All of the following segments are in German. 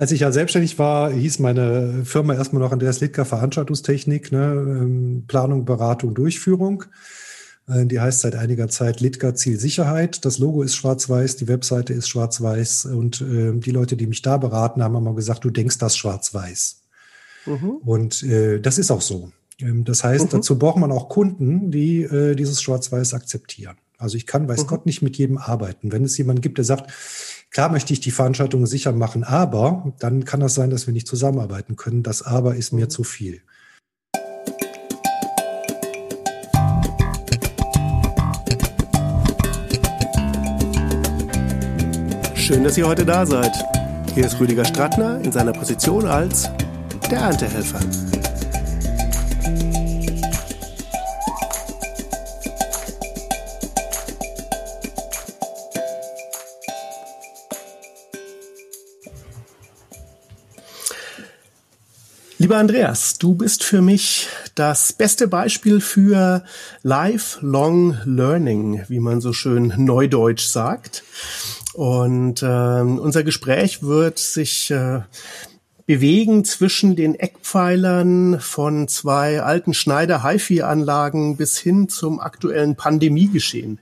Als ich ja selbstständig war, hieß meine Firma erstmal noch Andreas Littker Veranstaltungstechnik, ne, ähm, Planung, Beratung, Durchführung. Äh, die heißt seit einiger Zeit Litka Zielsicherheit. Das Logo ist schwarz-weiß, die Webseite ist schwarz-weiß und äh, die Leute, die mich da beraten, haben immer gesagt, du denkst das schwarz-weiß. Mhm. Und äh, das ist auch so. Ähm, das heißt, mhm. dazu braucht man auch Kunden, die äh, dieses Schwarz-Weiß akzeptieren. Also ich kann, weiß mhm. Gott, nicht mit jedem arbeiten. Wenn es jemanden gibt, der sagt, klar möchte ich die Veranstaltung sicher machen, aber dann kann das sein, dass wir nicht zusammenarbeiten können. Das aber ist mir mhm. zu viel. Schön, dass ihr heute da seid. Hier ist Rüdiger Strattner in seiner Position als der Erntehelfer. Lieber Andreas, du bist für mich das beste Beispiel für Lifelong Learning, wie man so schön neudeutsch sagt. Und äh, unser Gespräch wird sich äh, bewegen zwischen den Eckpfeilern von zwei alten Schneider-HiFi-Anlagen bis hin zum aktuellen Pandemiegeschehen.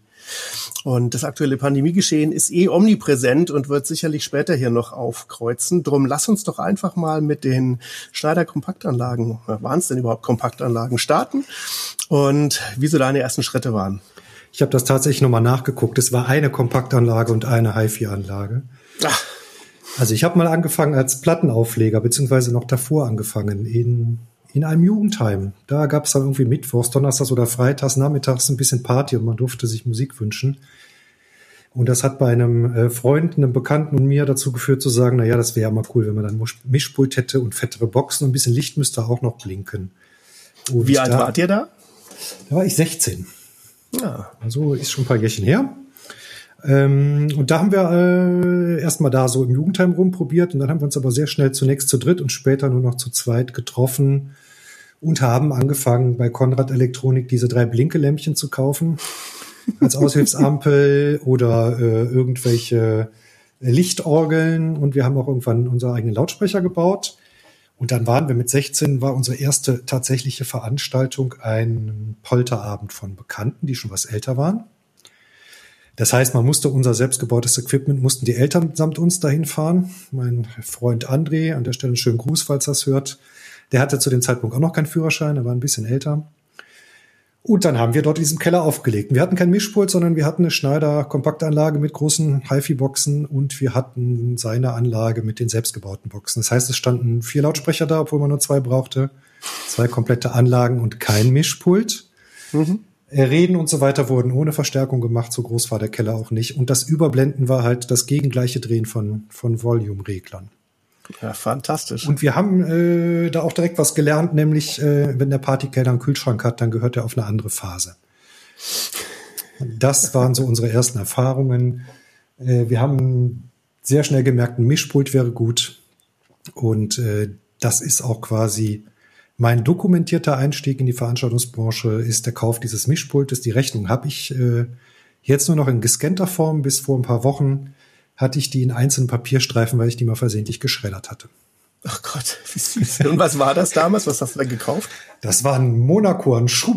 Und das aktuelle Pandemiegeschehen ist eh omnipräsent und wird sicherlich später hier noch aufkreuzen. Drum lass uns doch einfach mal mit den Schneider Kompaktanlagen, waren es denn überhaupt Kompaktanlagen, starten und wie so deine ersten Schritte waren. Ich habe das tatsächlich nochmal nachgeguckt. Es war eine Kompaktanlage und eine HiFi-Anlage. Also ich habe mal angefangen als Plattenaufleger, beziehungsweise noch davor angefangen in, in einem Jugendheim. Da gab es dann irgendwie Mittwochs, Donnerstags oder Freitags, Nachmittags ein bisschen Party und man durfte sich Musik wünschen. Und das hat bei einem äh, Freund, einem Bekannten und mir dazu geführt zu sagen, na ja, das wäre ja mal cool, wenn man dann Mischpult hätte und fettere Boxen und ein bisschen Licht müsste auch noch blinken. Und Wie alt da, wart ihr da? Da war ich 16. Ja, also ist schon ein paar Jährchen her. Ähm, und da haben wir äh, erstmal da so im Jugendheim rumprobiert und dann haben wir uns aber sehr schnell zunächst zu dritt und später nur noch zu zweit getroffen und haben angefangen bei Konrad Elektronik diese drei Blinkelämpchen zu kaufen als Aushilfsampel oder äh, irgendwelche Lichtorgeln und wir haben auch irgendwann unsere eigenen Lautsprecher gebaut. Und dann waren wir mit 16, war unsere erste tatsächliche Veranstaltung ein Polterabend von Bekannten, die schon was älter waren. Das heißt, man musste unser selbstgebautes Equipment, mussten die Eltern samt uns dahin fahren. Mein Freund André, an der Stelle einen schönen Gruß, falls das hört, der hatte zu dem Zeitpunkt auch noch keinen Führerschein, er war ein bisschen älter. Und dann haben wir dort diesen Keller aufgelegt. Wir hatten kein Mischpult, sondern wir hatten eine Schneider-Kompaktanlage mit großen HiFi-Boxen und wir hatten seine Anlage mit den selbstgebauten Boxen. Das heißt, es standen vier Lautsprecher da, obwohl man nur zwei brauchte, zwei komplette Anlagen und kein Mischpult. Mhm. Reden und so weiter wurden ohne Verstärkung gemacht, so groß war der Keller auch nicht. Und das Überblenden war halt das gegengleiche Drehen von, von Volume-Reglern. Ja, fantastisch. Und wir haben äh, da auch direkt was gelernt, nämlich äh, wenn der Partykeller einen Kühlschrank hat, dann gehört er auf eine andere Phase. Das waren so unsere ersten Erfahrungen. Äh, wir haben sehr schnell gemerkt, ein Mischpult wäre gut. Und äh, das ist auch quasi mein dokumentierter Einstieg in die Veranstaltungsbranche, ist der Kauf dieses Mischpultes. Die Rechnung habe ich äh, jetzt nur noch in gescannter Form bis vor ein paar Wochen hatte ich die in einzelnen Papierstreifen, weil ich die mal versehentlich geschreddert hatte. Ach Gott, wie süß. Und was war das damals? Was hast du da gekauft? Das war ein Monaco, ein Schub,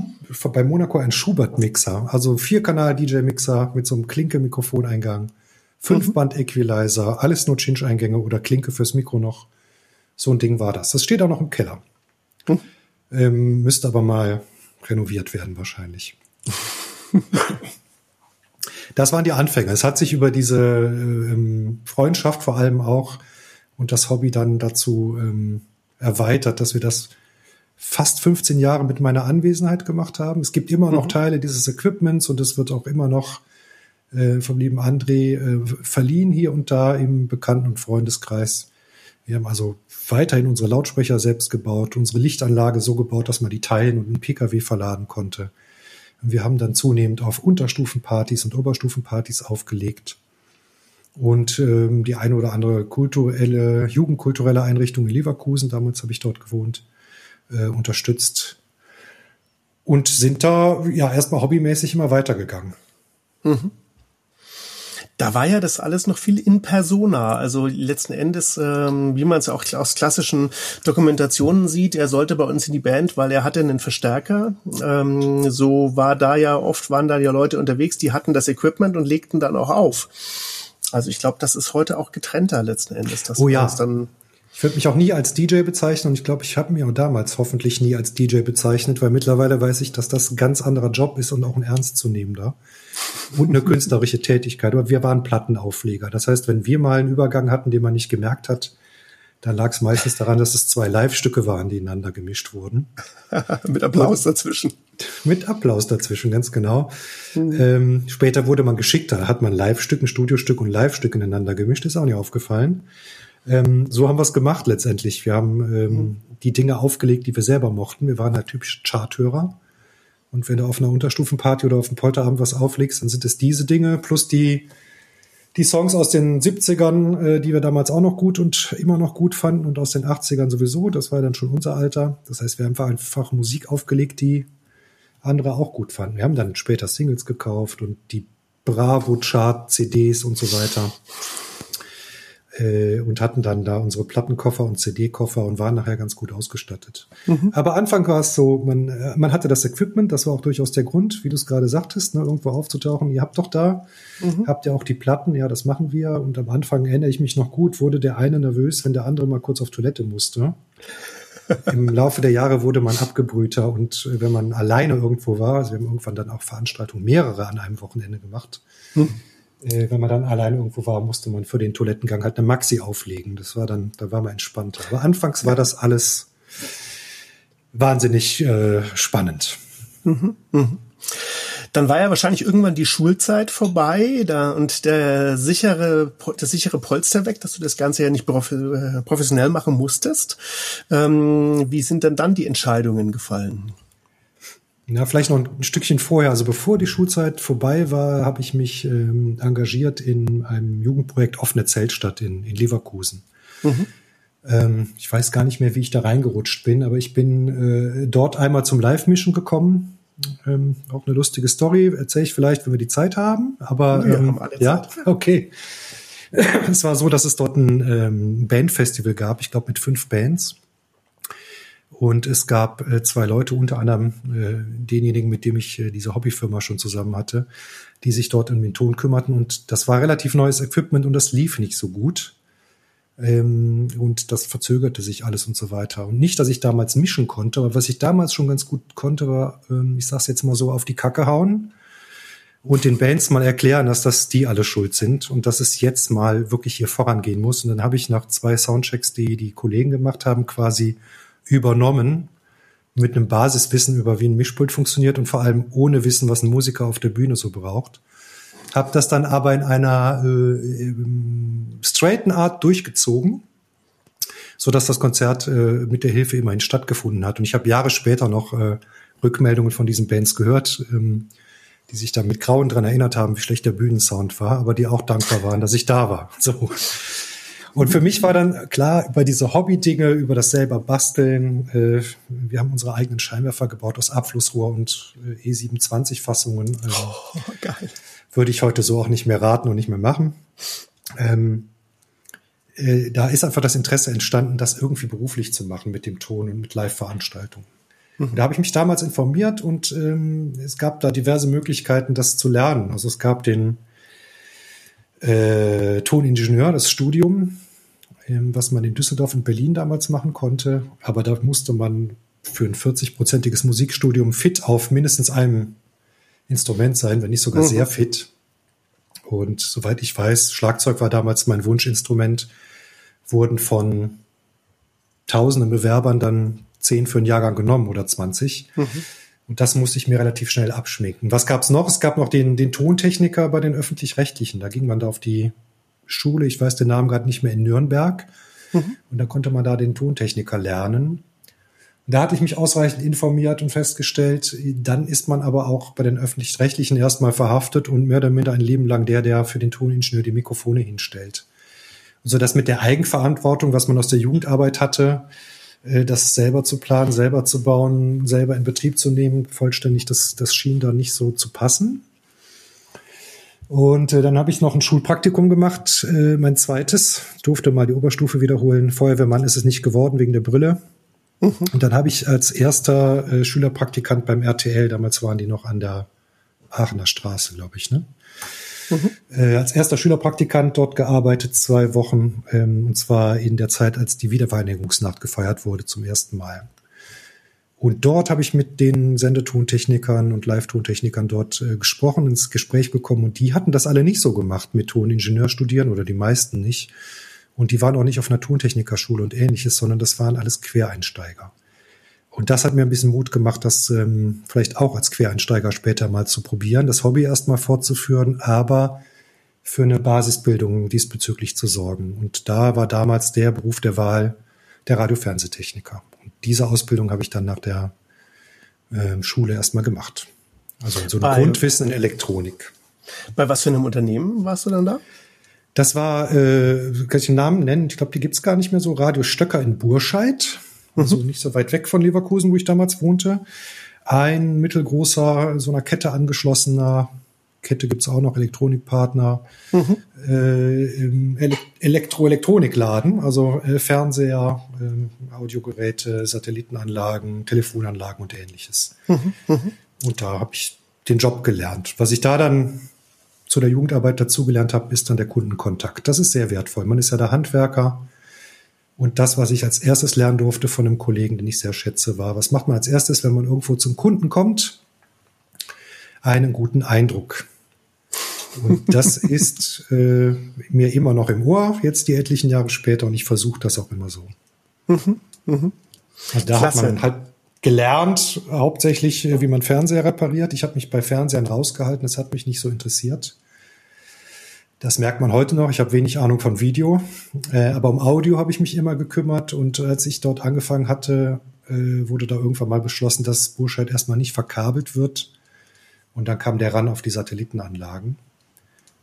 bei Monaco ein Schubert-Mixer. Also Vierkanal-DJ-Mixer mit so einem Klinke-Mikrofoneingang. Fünfband-Equalizer, alles nur Cinch-Eingänge oder Klinke fürs Mikro noch. So ein Ding war das. Das steht auch noch im Keller. Mhm. Ähm, müsste aber mal renoviert werden wahrscheinlich. das waren die Anfänge. Es hat sich über diese ähm, Freundschaft vor allem auch und das Hobby dann dazu ähm, erweitert, dass wir das fast 15 Jahre mit meiner Anwesenheit gemacht haben. Es gibt immer noch mhm. Teile dieses Equipments und es wird auch immer noch äh, vom lieben André äh, verliehen hier und da im Bekannten- und Freundeskreis. Wir haben also weiterhin unsere Lautsprecher selbst gebaut, unsere Lichtanlage so gebaut, dass man die teilen und einen Pkw verladen konnte. Wir haben dann zunehmend auf Unterstufenpartys und Oberstufenpartys aufgelegt und ähm, die eine oder andere kulturelle, jugendkulturelle Einrichtung in Leverkusen, damals habe ich dort gewohnt, äh, unterstützt und sind da ja erstmal hobbymäßig immer weitergegangen. Mhm. Da war ja das alles noch viel in persona. Also letzten Endes, ähm, wie man es auch aus klassischen Dokumentationen sieht, er sollte bei uns in die Band, weil er hatte einen Verstärker. Ähm, so war da ja oft waren da ja Leute unterwegs, die hatten das Equipment und legten dann auch auf. Also ich glaube, das ist heute auch getrennter letzten Endes. oh ja. Dann ich würde mich auch nie als DJ bezeichnen und ich glaube, ich habe mir auch damals hoffentlich nie als DJ bezeichnet, weil mittlerweile weiß ich, dass das ein ganz anderer Job ist und auch ein ernstzunehmender und eine künstlerische Tätigkeit. Aber wir waren Plattenaufleger. Das heißt, wenn wir mal einen Übergang hatten, den man nicht gemerkt hat, dann lag es meistens daran, dass es zwei Live-Stücke waren, die ineinander gemischt wurden. Mit Applaus dazwischen. Mit Applaus dazwischen, ganz genau. Mhm. Ähm, später wurde man geschickter. Hat man Live-Stück, ein Studiostück und Live-Stück ineinander gemischt. Ist auch nicht aufgefallen. Ähm, so haben wir es gemacht letztendlich. Wir haben ähm, mhm. die Dinge aufgelegt, die wir selber mochten. Wir waren halt typisch Charthörer. Und wenn du auf einer Unterstufenparty oder auf einem Polterabend was auflegst, dann sind es diese Dinge plus die, die Songs aus den 70ern, äh, die wir damals auch noch gut und immer noch gut fanden und aus den 80ern sowieso. Das war dann schon unser Alter. Das heißt, wir haben einfach Musik aufgelegt, die andere auch gut fanden. Wir haben dann später Singles gekauft und die Bravo Chart CDs und so weiter äh, und hatten dann da unsere Plattenkoffer und CD-Koffer und waren nachher ganz gut ausgestattet. Mhm. Aber Anfang war es so, man, äh, man hatte das Equipment, das war auch durchaus der Grund, wie du es gerade sagtest, ne, irgendwo aufzutauchen. Ihr habt doch da, mhm. habt ihr auch die Platten, ja, das machen wir. Und am Anfang erinnere ich mich noch gut, wurde der eine nervös, wenn der andere mal kurz auf Toilette musste. Im Laufe der Jahre wurde man abgebrühter und äh, wenn man alleine irgendwo war, also wir haben irgendwann dann auch Veranstaltungen mehrere an einem Wochenende gemacht, mhm wenn man dann allein irgendwo war, musste man für den Toilettengang halt eine Maxi auflegen. Das war dann, da war man entspannter. Aber anfangs war das alles wahnsinnig äh, spannend. Mhm, mh. Dann war ja wahrscheinlich irgendwann die Schulzeit vorbei da und der sichere, das sichere Polster weg, dass du das Ganze ja nicht äh, professionell machen musstest. Ähm, wie sind denn dann die Entscheidungen gefallen? Ja, vielleicht noch ein Stückchen vorher. Also bevor die Schulzeit vorbei war, habe ich mich ähm, engagiert in einem Jugendprojekt Offene Zeltstadt in, in Leverkusen. Mhm. Ähm, ich weiß gar nicht mehr, wie ich da reingerutscht bin, aber ich bin äh, dort einmal zum Live-Mischen gekommen. Ähm, auch eine lustige Story, erzähle ich vielleicht, wenn wir die Zeit haben. Aber wir ähm, haben ja, okay. es war so, dass es dort ein ähm, Bandfestival gab, ich glaube mit fünf Bands. Und es gab äh, zwei Leute, unter anderem äh, denjenigen, mit dem ich äh, diese Hobbyfirma schon zusammen hatte, die sich dort um den Ton kümmerten. Und das war relativ neues Equipment und das lief nicht so gut. Ähm, und das verzögerte sich alles und so weiter. Und nicht, dass ich damals mischen konnte, aber was ich damals schon ganz gut konnte, war, ähm, ich sag's jetzt mal so, auf die Kacke hauen und den Bands mal erklären, dass das die alle schuld sind und dass es jetzt mal wirklich hier vorangehen muss. Und dann habe ich nach zwei Soundchecks, die die Kollegen gemacht haben, quasi übernommen mit einem Basiswissen über wie ein Mischpult funktioniert und vor allem ohne Wissen, was ein Musiker auf der Bühne so braucht. Hab das dann aber in einer äh, straighten Art durchgezogen, so dass das Konzert äh, mit der Hilfe immerhin stattgefunden hat. Und ich habe Jahre später noch äh, Rückmeldungen von diesen Bands gehört, ähm, die sich da mit Grauen dran erinnert haben, wie schlecht der Bühnensound war, aber die auch dankbar waren, dass ich da war. So. Und für mich war dann klar, über diese Hobby-Dinge, über das selber basteln, äh, wir haben unsere eigenen Scheinwerfer gebaut aus Abflussrohr und äh, E27-Fassungen. Äh, oh, geil. Würde ich heute so auch nicht mehr raten und nicht mehr machen. Ähm, äh, da ist einfach das Interesse entstanden, das irgendwie beruflich zu machen mit dem Ton und mit Live-Veranstaltungen. Mhm. Da habe ich mich damals informiert und ähm, es gab da diverse Möglichkeiten, das zu lernen. Also es gab den äh, Toningenieur, das Studium, ähm, was man in Düsseldorf und Berlin damals machen konnte. Aber da musste man für ein 40-prozentiges Musikstudium fit auf mindestens einem Instrument sein, wenn nicht sogar mhm. sehr fit. Und soweit ich weiß, Schlagzeug war damals mein Wunschinstrument, wurden von tausenden Bewerbern dann zehn für einen Jahrgang genommen oder 20. Mhm. Und das musste ich mir relativ schnell abschminken. Was gab es noch? Es gab noch den, den Tontechniker bei den öffentlich-rechtlichen. Da ging man da auf die Schule, ich weiß den Namen gerade nicht mehr, in Nürnberg. Mhm. Und da konnte man da den Tontechniker lernen. Da hatte ich mich ausreichend informiert und festgestellt, dann ist man aber auch bei den öffentlich-rechtlichen erstmal verhaftet und mehr oder minder ein Leben lang der, der für den Toningenieur die Mikrofone hinstellt. So dass mit der Eigenverantwortung, was man aus der Jugendarbeit hatte, das selber zu planen, selber zu bauen, selber in Betrieb zu nehmen, vollständig, das, das schien da nicht so zu passen. Und äh, dann habe ich noch ein Schulpraktikum gemacht, äh, mein zweites, durfte mal die Oberstufe wiederholen. Feuerwehrmann ist es nicht geworden wegen der Brille. Mhm. Und dann habe ich als erster äh, Schülerpraktikant beim RTL, damals waren die noch an der Aachener Straße, glaube ich, ne? Mhm. Äh, als erster Schülerpraktikant dort gearbeitet, zwei Wochen, ähm, und zwar in der Zeit, als die Wiedervereinigungsnacht gefeiert wurde zum ersten Mal. Und dort habe ich mit den Sendetontechnikern und Live-Tontechnikern dort äh, gesprochen, ins Gespräch gekommen und die hatten das alle nicht so gemacht mit Toningenieur studieren oder die meisten nicht. Und die waren auch nicht auf einer Tontechnikerschule und ähnliches, sondern das waren alles Quereinsteiger. Und das hat mir ein bisschen Mut gemacht, das ähm, vielleicht auch als Quereinsteiger später mal zu probieren, das Hobby erstmal fortzuführen, aber für eine Basisbildung diesbezüglich zu sorgen. Und da war damals der Beruf der Wahl der Radiofernsehtechniker diese Ausbildung habe ich dann nach der äh, Schule erstmal gemacht. Also so ein Bei, Grundwissen in Elektronik. Bei was für einem Unternehmen warst du dann da? Das war, äh, kann ich den Namen nennen? Ich glaube, die gibt's gar nicht mehr so. Radio Stöcker in Burscheid. Also mhm. nicht so weit weg von Leverkusen, wo ich damals wohnte. Ein mittelgroßer, so einer Kette angeschlossener Kette gibt's auch noch, Elektronikpartner, mhm. äh, Elektro-Elektronikladen, also äh, Fernseher, äh, Audiogeräte, Satellitenanlagen, Telefonanlagen und ähnliches. Mhm. Mhm. Und da habe ich den Job gelernt. Was ich da dann zu der Jugendarbeit dazugelernt habe, ist dann der Kundenkontakt. Das ist sehr wertvoll. Man ist ja der Handwerker. Und das, was ich als erstes lernen durfte von einem Kollegen, den ich sehr schätze, war, was macht man als erstes, wenn man irgendwo zum Kunden kommt? Einen guten Eindruck und das ist äh, mir immer noch im Ohr, jetzt die etlichen Jahre später, und ich versuche das auch immer so. Mhm, mh. Also da Klasse. hat man halt gelernt, hauptsächlich, äh, wie man Fernseher repariert. Ich habe mich bei Fernsehern rausgehalten, das hat mich nicht so interessiert. Das merkt man heute noch. Ich habe wenig Ahnung von Video, äh, aber um Audio habe ich mich immer gekümmert. Und als ich dort angefangen hatte, äh, wurde da irgendwann mal beschlossen, dass Burscheid erstmal nicht verkabelt wird. Und dann kam der ran auf die Satellitenanlagen.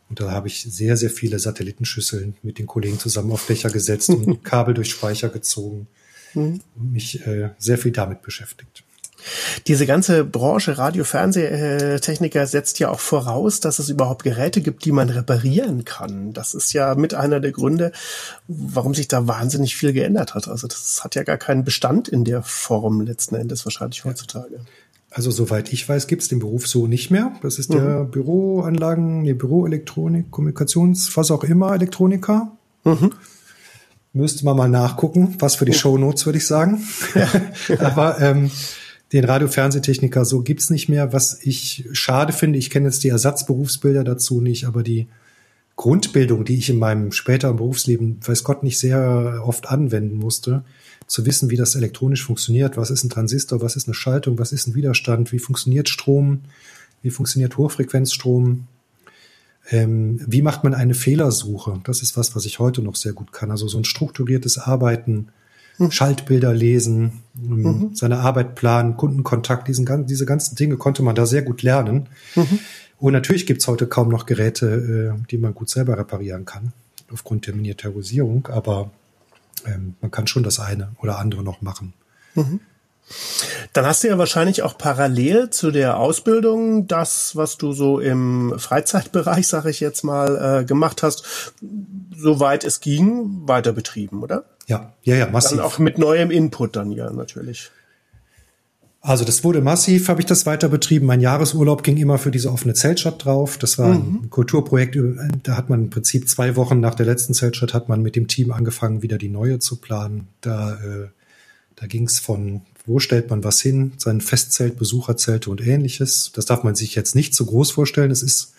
Und da habe ich sehr, sehr viele Satellitenschüsseln mit den Kollegen zusammen auf Dächer gesetzt und Kabel durch Speicher gezogen mhm. und mich äh, sehr viel damit beschäftigt. Diese ganze Branche Radio-Fernsehtechniker setzt ja auch voraus, dass es überhaupt Geräte gibt, die man reparieren kann. Das ist ja mit einer der Gründe, warum sich da wahnsinnig viel geändert hat. Also das hat ja gar keinen Bestand in der Form letzten Endes wahrscheinlich heutzutage. Also soweit ich weiß, gibt es den Beruf so nicht mehr. Das ist mhm. der Büroanlagen, nee, Büroelektronik, Kommunikations, was auch immer, Elektroniker. Mhm. Müsste man mal nachgucken, was für die Show Notes würde ich sagen. Ja. Aber ähm, den Radio-Fernsehtechniker so gibt's nicht mehr, was ich schade finde. Ich kenne jetzt die Ersatzberufsbilder dazu nicht, aber die Grundbildung, die ich in meinem späteren Berufsleben, weiß Gott, nicht sehr oft anwenden musste, zu wissen, wie das elektronisch funktioniert. Was ist ein Transistor? Was ist eine Schaltung? Was ist ein Widerstand? Wie funktioniert Strom? Wie funktioniert Hochfrequenzstrom? Ähm, wie macht man eine Fehlersuche? Das ist was, was ich heute noch sehr gut kann. Also so ein strukturiertes Arbeiten, mhm. Schaltbilder lesen, ähm, mhm. seine Arbeit planen, Kundenkontakt, diesen, diese ganzen Dinge konnte man da sehr gut lernen. Mhm. Und natürlich gibt's heute kaum noch Geräte, äh, die man gut selber reparieren kann, aufgrund der Miniaturisierung. Aber ähm, man kann schon das eine oder andere noch machen. Mhm. Dann hast du ja wahrscheinlich auch parallel zu der Ausbildung das, was du so im Freizeitbereich, sage ich jetzt mal, äh, gemacht hast, soweit es ging, weiter betrieben, oder? Ja, ja, ja, massiv. Dann auch mit neuem Input dann ja natürlich. Also das wurde massiv, habe ich das weiter betrieben. Mein Jahresurlaub ging immer für diese offene Zeltstadt drauf. Das war mhm. ein Kulturprojekt, da hat man im Prinzip zwei Wochen nach der letzten Zeltstadt hat man mit dem Team angefangen, wieder die neue zu planen. Da, äh, da ging es von, wo stellt man was hin, sein Festzelt, Besucherzelte und ähnliches. Das darf man sich jetzt nicht so groß vorstellen. Es ist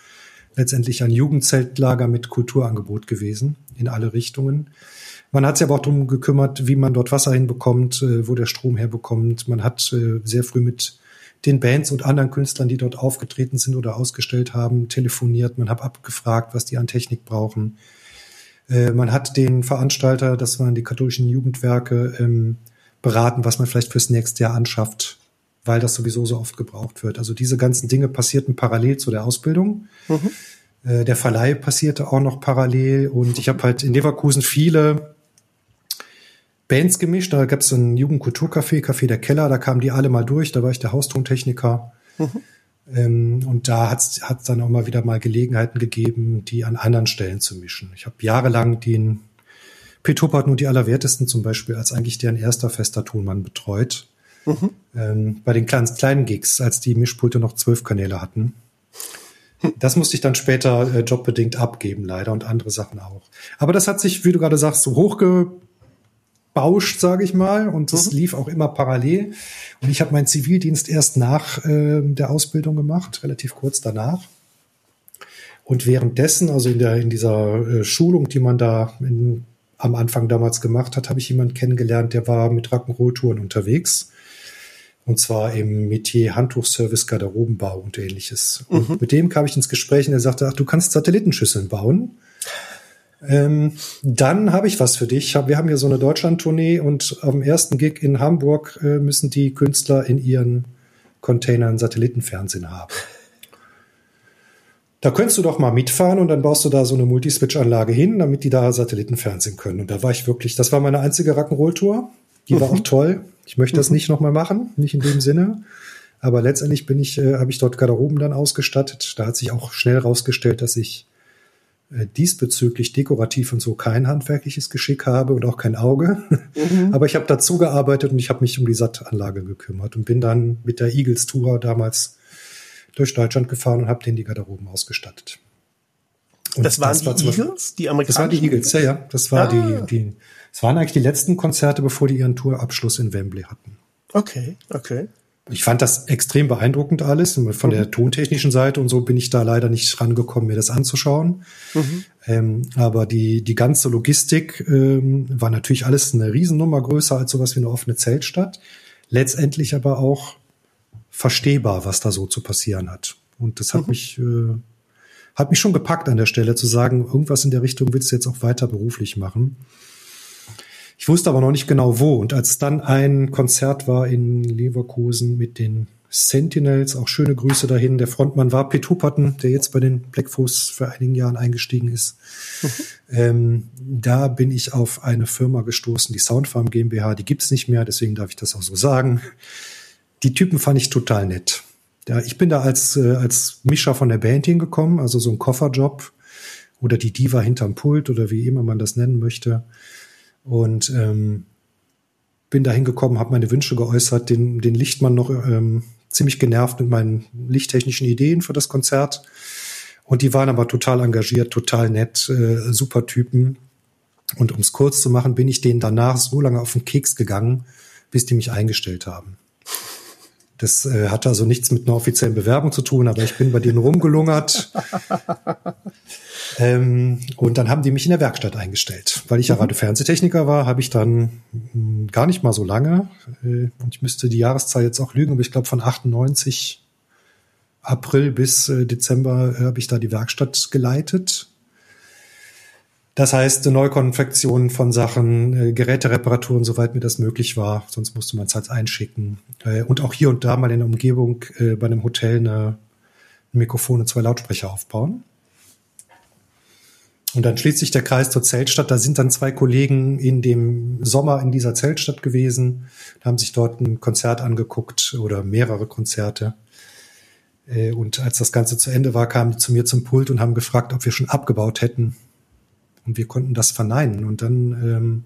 letztendlich ein Jugendzeltlager mit Kulturangebot gewesen in alle Richtungen. Man hat sich aber auch darum gekümmert, wie man dort Wasser hinbekommt, äh, wo der Strom herbekommt. Man hat äh, sehr früh mit den Bands und anderen Künstlern, die dort aufgetreten sind oder ausgestellt haben, telefoniert. Man hat abgefragt, was die an Technik brauchen. Äh, man hat den Veranstalter, das waren die katholischen Jugendwerke, ähm, beraten, was man vielleicht fürs nächste Jahr anschafft, weil das sowieso so oft gebraucht wird. Also diese ganzen Dinge passierten parallel zu der Ausbildung. Mhm. Der Verleih passierte auch noch parallel und ich habe halt in Leverkusen viele Bands gemischt. Da gab es so ein Jugendkulturcafé, Café der Keller, da kamen die alle mal durch, da war ich der Haustontechniker. Mhm. Ähm, und da hat es dann auch mal wieder mal Gelegenheiten gegeben, die an anderen Stellen zu mischen. Ich habe jahrelang den Petopert und die Allerwertesten zum Beispiel als eigentlich deren erster fester Tonmann betreut. Mhm. Ähm, bei den kleinen, kleinen Gigs, als die Mischpulte noch zwölf Kanäle hatten. Das musste ich dann später äh, jobbedingt abgeben, leider, und andere Sachen auch. Aber das hat sich, wie du gerade sagst, so hochgebauscht, sage ich mal, und es mhm. lief auch immer parallel. Und ich habe meinen Zivildienst erst nach äh, der Ausbildung gemacht, relativ kurz danach. Und währenddessen, also in der in dieser äh, Schulung, die man da in, am Anfang damals gemacht hat, habe ich jemanden kennengelernt, der war mit Rock'n'Roll-Touren unterwegs und zwar im Metier Handtuchservice, Garderobenbau und ähnliches. Und mhm. mit dem kam ich ins Gespräch und er sagte, ach, du kannst Satellitenschüsseln bauen. Ähm, dann habe ich was für dich. Wir haben hier so eine Deutschland-Tournee und am ersten Gig in Hamburg äh, müssen die Künstler in ihren Containern Satellitenfernsehen haben. Da könntest du doch mal mitfahren und dann baust du da so eine Multiswitch-Anlage hin, damit die da Satellitenfernsehen können. Und da war ich wirklich, das war meine einzige Rock'n'Roll-Tour. Die war mhm. auch toll. Ich möchte das mhm. nicht nochmal machen, nicht in dem Sinne. Aber letztendlich bin ich, äh, habe ich dort Garderoben dann ausgestattet. Da hat sich auch schnell rausgestellt, dass ich äh, diesbezüglich dekorativ und so kein handwerkliches Geschick habe und auch kein Auge. Mhm. Aber ich habe dazu gearbeitet und ich habe mich um die Sattanlage gekümmert und bin dann mit der Eagles Tour damals durch Deutschland gefahren und habe denen die Garderoben ausgestattet. Und das waren das die war Eagles, die amerikanischen? Das waren die Eagles, ja, ja. Das war ah. die, die, es waren eigentlich die letzten Konzerte, bevor die ihren Tourabschluss in Wembley hatten. Okay, okay. Ich fand das extrem beeindruckend alles. Von mhm. der tontechnischen Seite und so bin ich da leider nicht rangekommen, mir das anzuschauen. Mhm. Ähm, aber die, die ganze Logistik ähm, war natürlich alles eine Riesennummer größer als sowas wie eine offene Zeltstadt. Letztendlich aber auch verstehbar, was da so zu passieren hat. Und das hat mhm. mich, äh, hat mich schon gepackt an der Stelle zu sagen, irgendwas in der Richtung willst du jetzt auch weiter beruflich machen. Ich wusste aber noch nicht genau wo. Und als dann ein Konzert war in Leverkusen mit den Sentinels, auch schöne Grüße dahin. Der Frontmann war Pete Hupperton, der jetzt bei den Blackfoes für einigen Jahren eingestiegen ist. Mhm. Ähm, da bin ich auf eine Firma gestoßen, die Soundfarm GmbH. Die gibt's nicht mehr, deswegen darf ich das auch so sagen. Die Typen fand ich total nett. Ja, ich bin da als, äh, als Mischer von der Band hingekommen, also so ein Kofferjob oder die Diva hinterm Pult oder wie immer man das nennen möchte. Und ähm, bin da hingekommen, habe meine Wünsche geäußert, den, den Lichtmann noch ähm, ziemlich genervt mit meinen lichttechnischen Ideen für das Konzert. Und die waren aber total engagiert, total nett, äh, super Typen. Und um es kurz zu machen, bin ich denen danach so lange auf den Keks gegangen, bis die mich eingestellt haben. Das äh, hatte also nichts mit einer offiziellen Bewerbung zu tun, aber ich bin bei denen rumgelungert. Ähm, und dann haben die mich in der Werkstatt eingestellt. Weil ich ja mhm. Radio-Fernsehtechniker war, habe ich dann mh, hm, gar nicht mal so lange, äh, und ich müsste die Jahreszahl jetzt auch lügen, aber ich glaube von 98 April bis äh, Dezember äh, habe ich da die Werkstatt geleitet. Das heißt, Neukonfektion von Sachen, äh, Gerätereparaturen, soweit mir das möglich war. Sonst musste man es halt einschicken. Äh, und auch hier und da mal in der Umgebung äh, bei einem Hotel eine, ein Mikrofon und zwei Lautsprecher aufbauen. Und dann schließt sich der Kreis zur Zeltstadt. Da sind dann zwei Kollegen in dem Sommer in dieser Zeltstadt gewesen, haben sich dort ein Konzert angeguckt oder mehrere Konzerte. Äh, und als das Ganze zu Ende war, kamen die zu mir zum Pult und haben gefragt, ob wir schon abgebaut hätten. Und wir konnten das verneinen. Und dann ähm,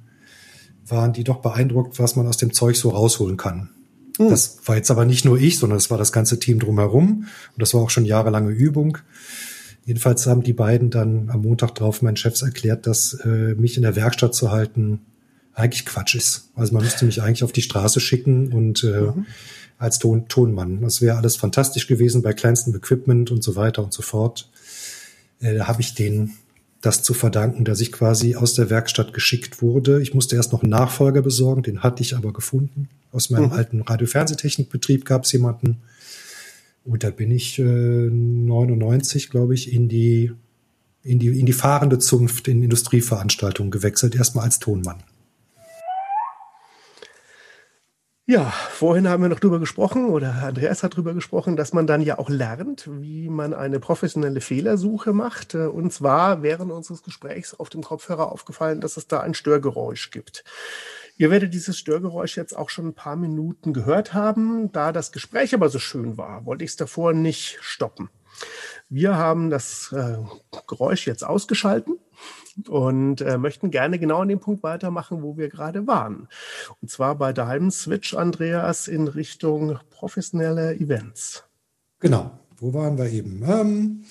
waren die doch beeindruckt, was man aus dem Zeug so rausholen kann. Mhm. Das war jetzt aber nicht nur ich, sondern es war das ganze Team drumherum. Und das war auch schon jahrelange Übung. Jedenfalls haben die beiden dann am Montag drauf meinen Chefs erklärt, dass äh, mich in der Werkstatt zu halten eigentlich Quatsch ist. Also man müsste mich eigentlich auf die Straße schicken und äh, mhm. als Ton Tonmann. Das wäre alles fantastisch gewesen bei kleinstem Equipment und so weiter und so fort. Äh, da habe ich denen das zu verdanken, dass ich quasi aus der Werkstatt geschickt wurde. Ich musste erst noch einen Nachfolger besorgen, den hatte ich aber gefunden. Aus meinem mhm. alten Radio-Fernsehtechnikbetrieb gab es jemanden, und da bin ich äh, 99, glaube ich, in die, in, die, in die fahrende Zunft in Industrieveranstaltungen gewechselt, erstmal als Tonmann. Ja, vorhin haben wir noch drüber gesprochen oder Andreas hat drüber gesprochen, dass man dann ja auch lernt, wie man eine professionelle Fehlersuche macht. Und zwar während unseres Gesprächs auf dem Kopfhörer aufgefallen, dass es da ein Störgeräusch gibt. Ihr werdet dieses Störgeräusch jetzt auch schon ein paar Minuten gehört haben. Da das Gespräch aber so schön war, wollte ich es davor nicht stoppen. Wir haben das äh, Geräusch jetzt ausgeschalten und äh, möchten gerne genau an dem Punkt weitermachen, wo wir gerade waren. Und zwar bei deinem Switch, Andreas, in Richtung professionelle Events. Genau, wo waren wir eben? Ähm,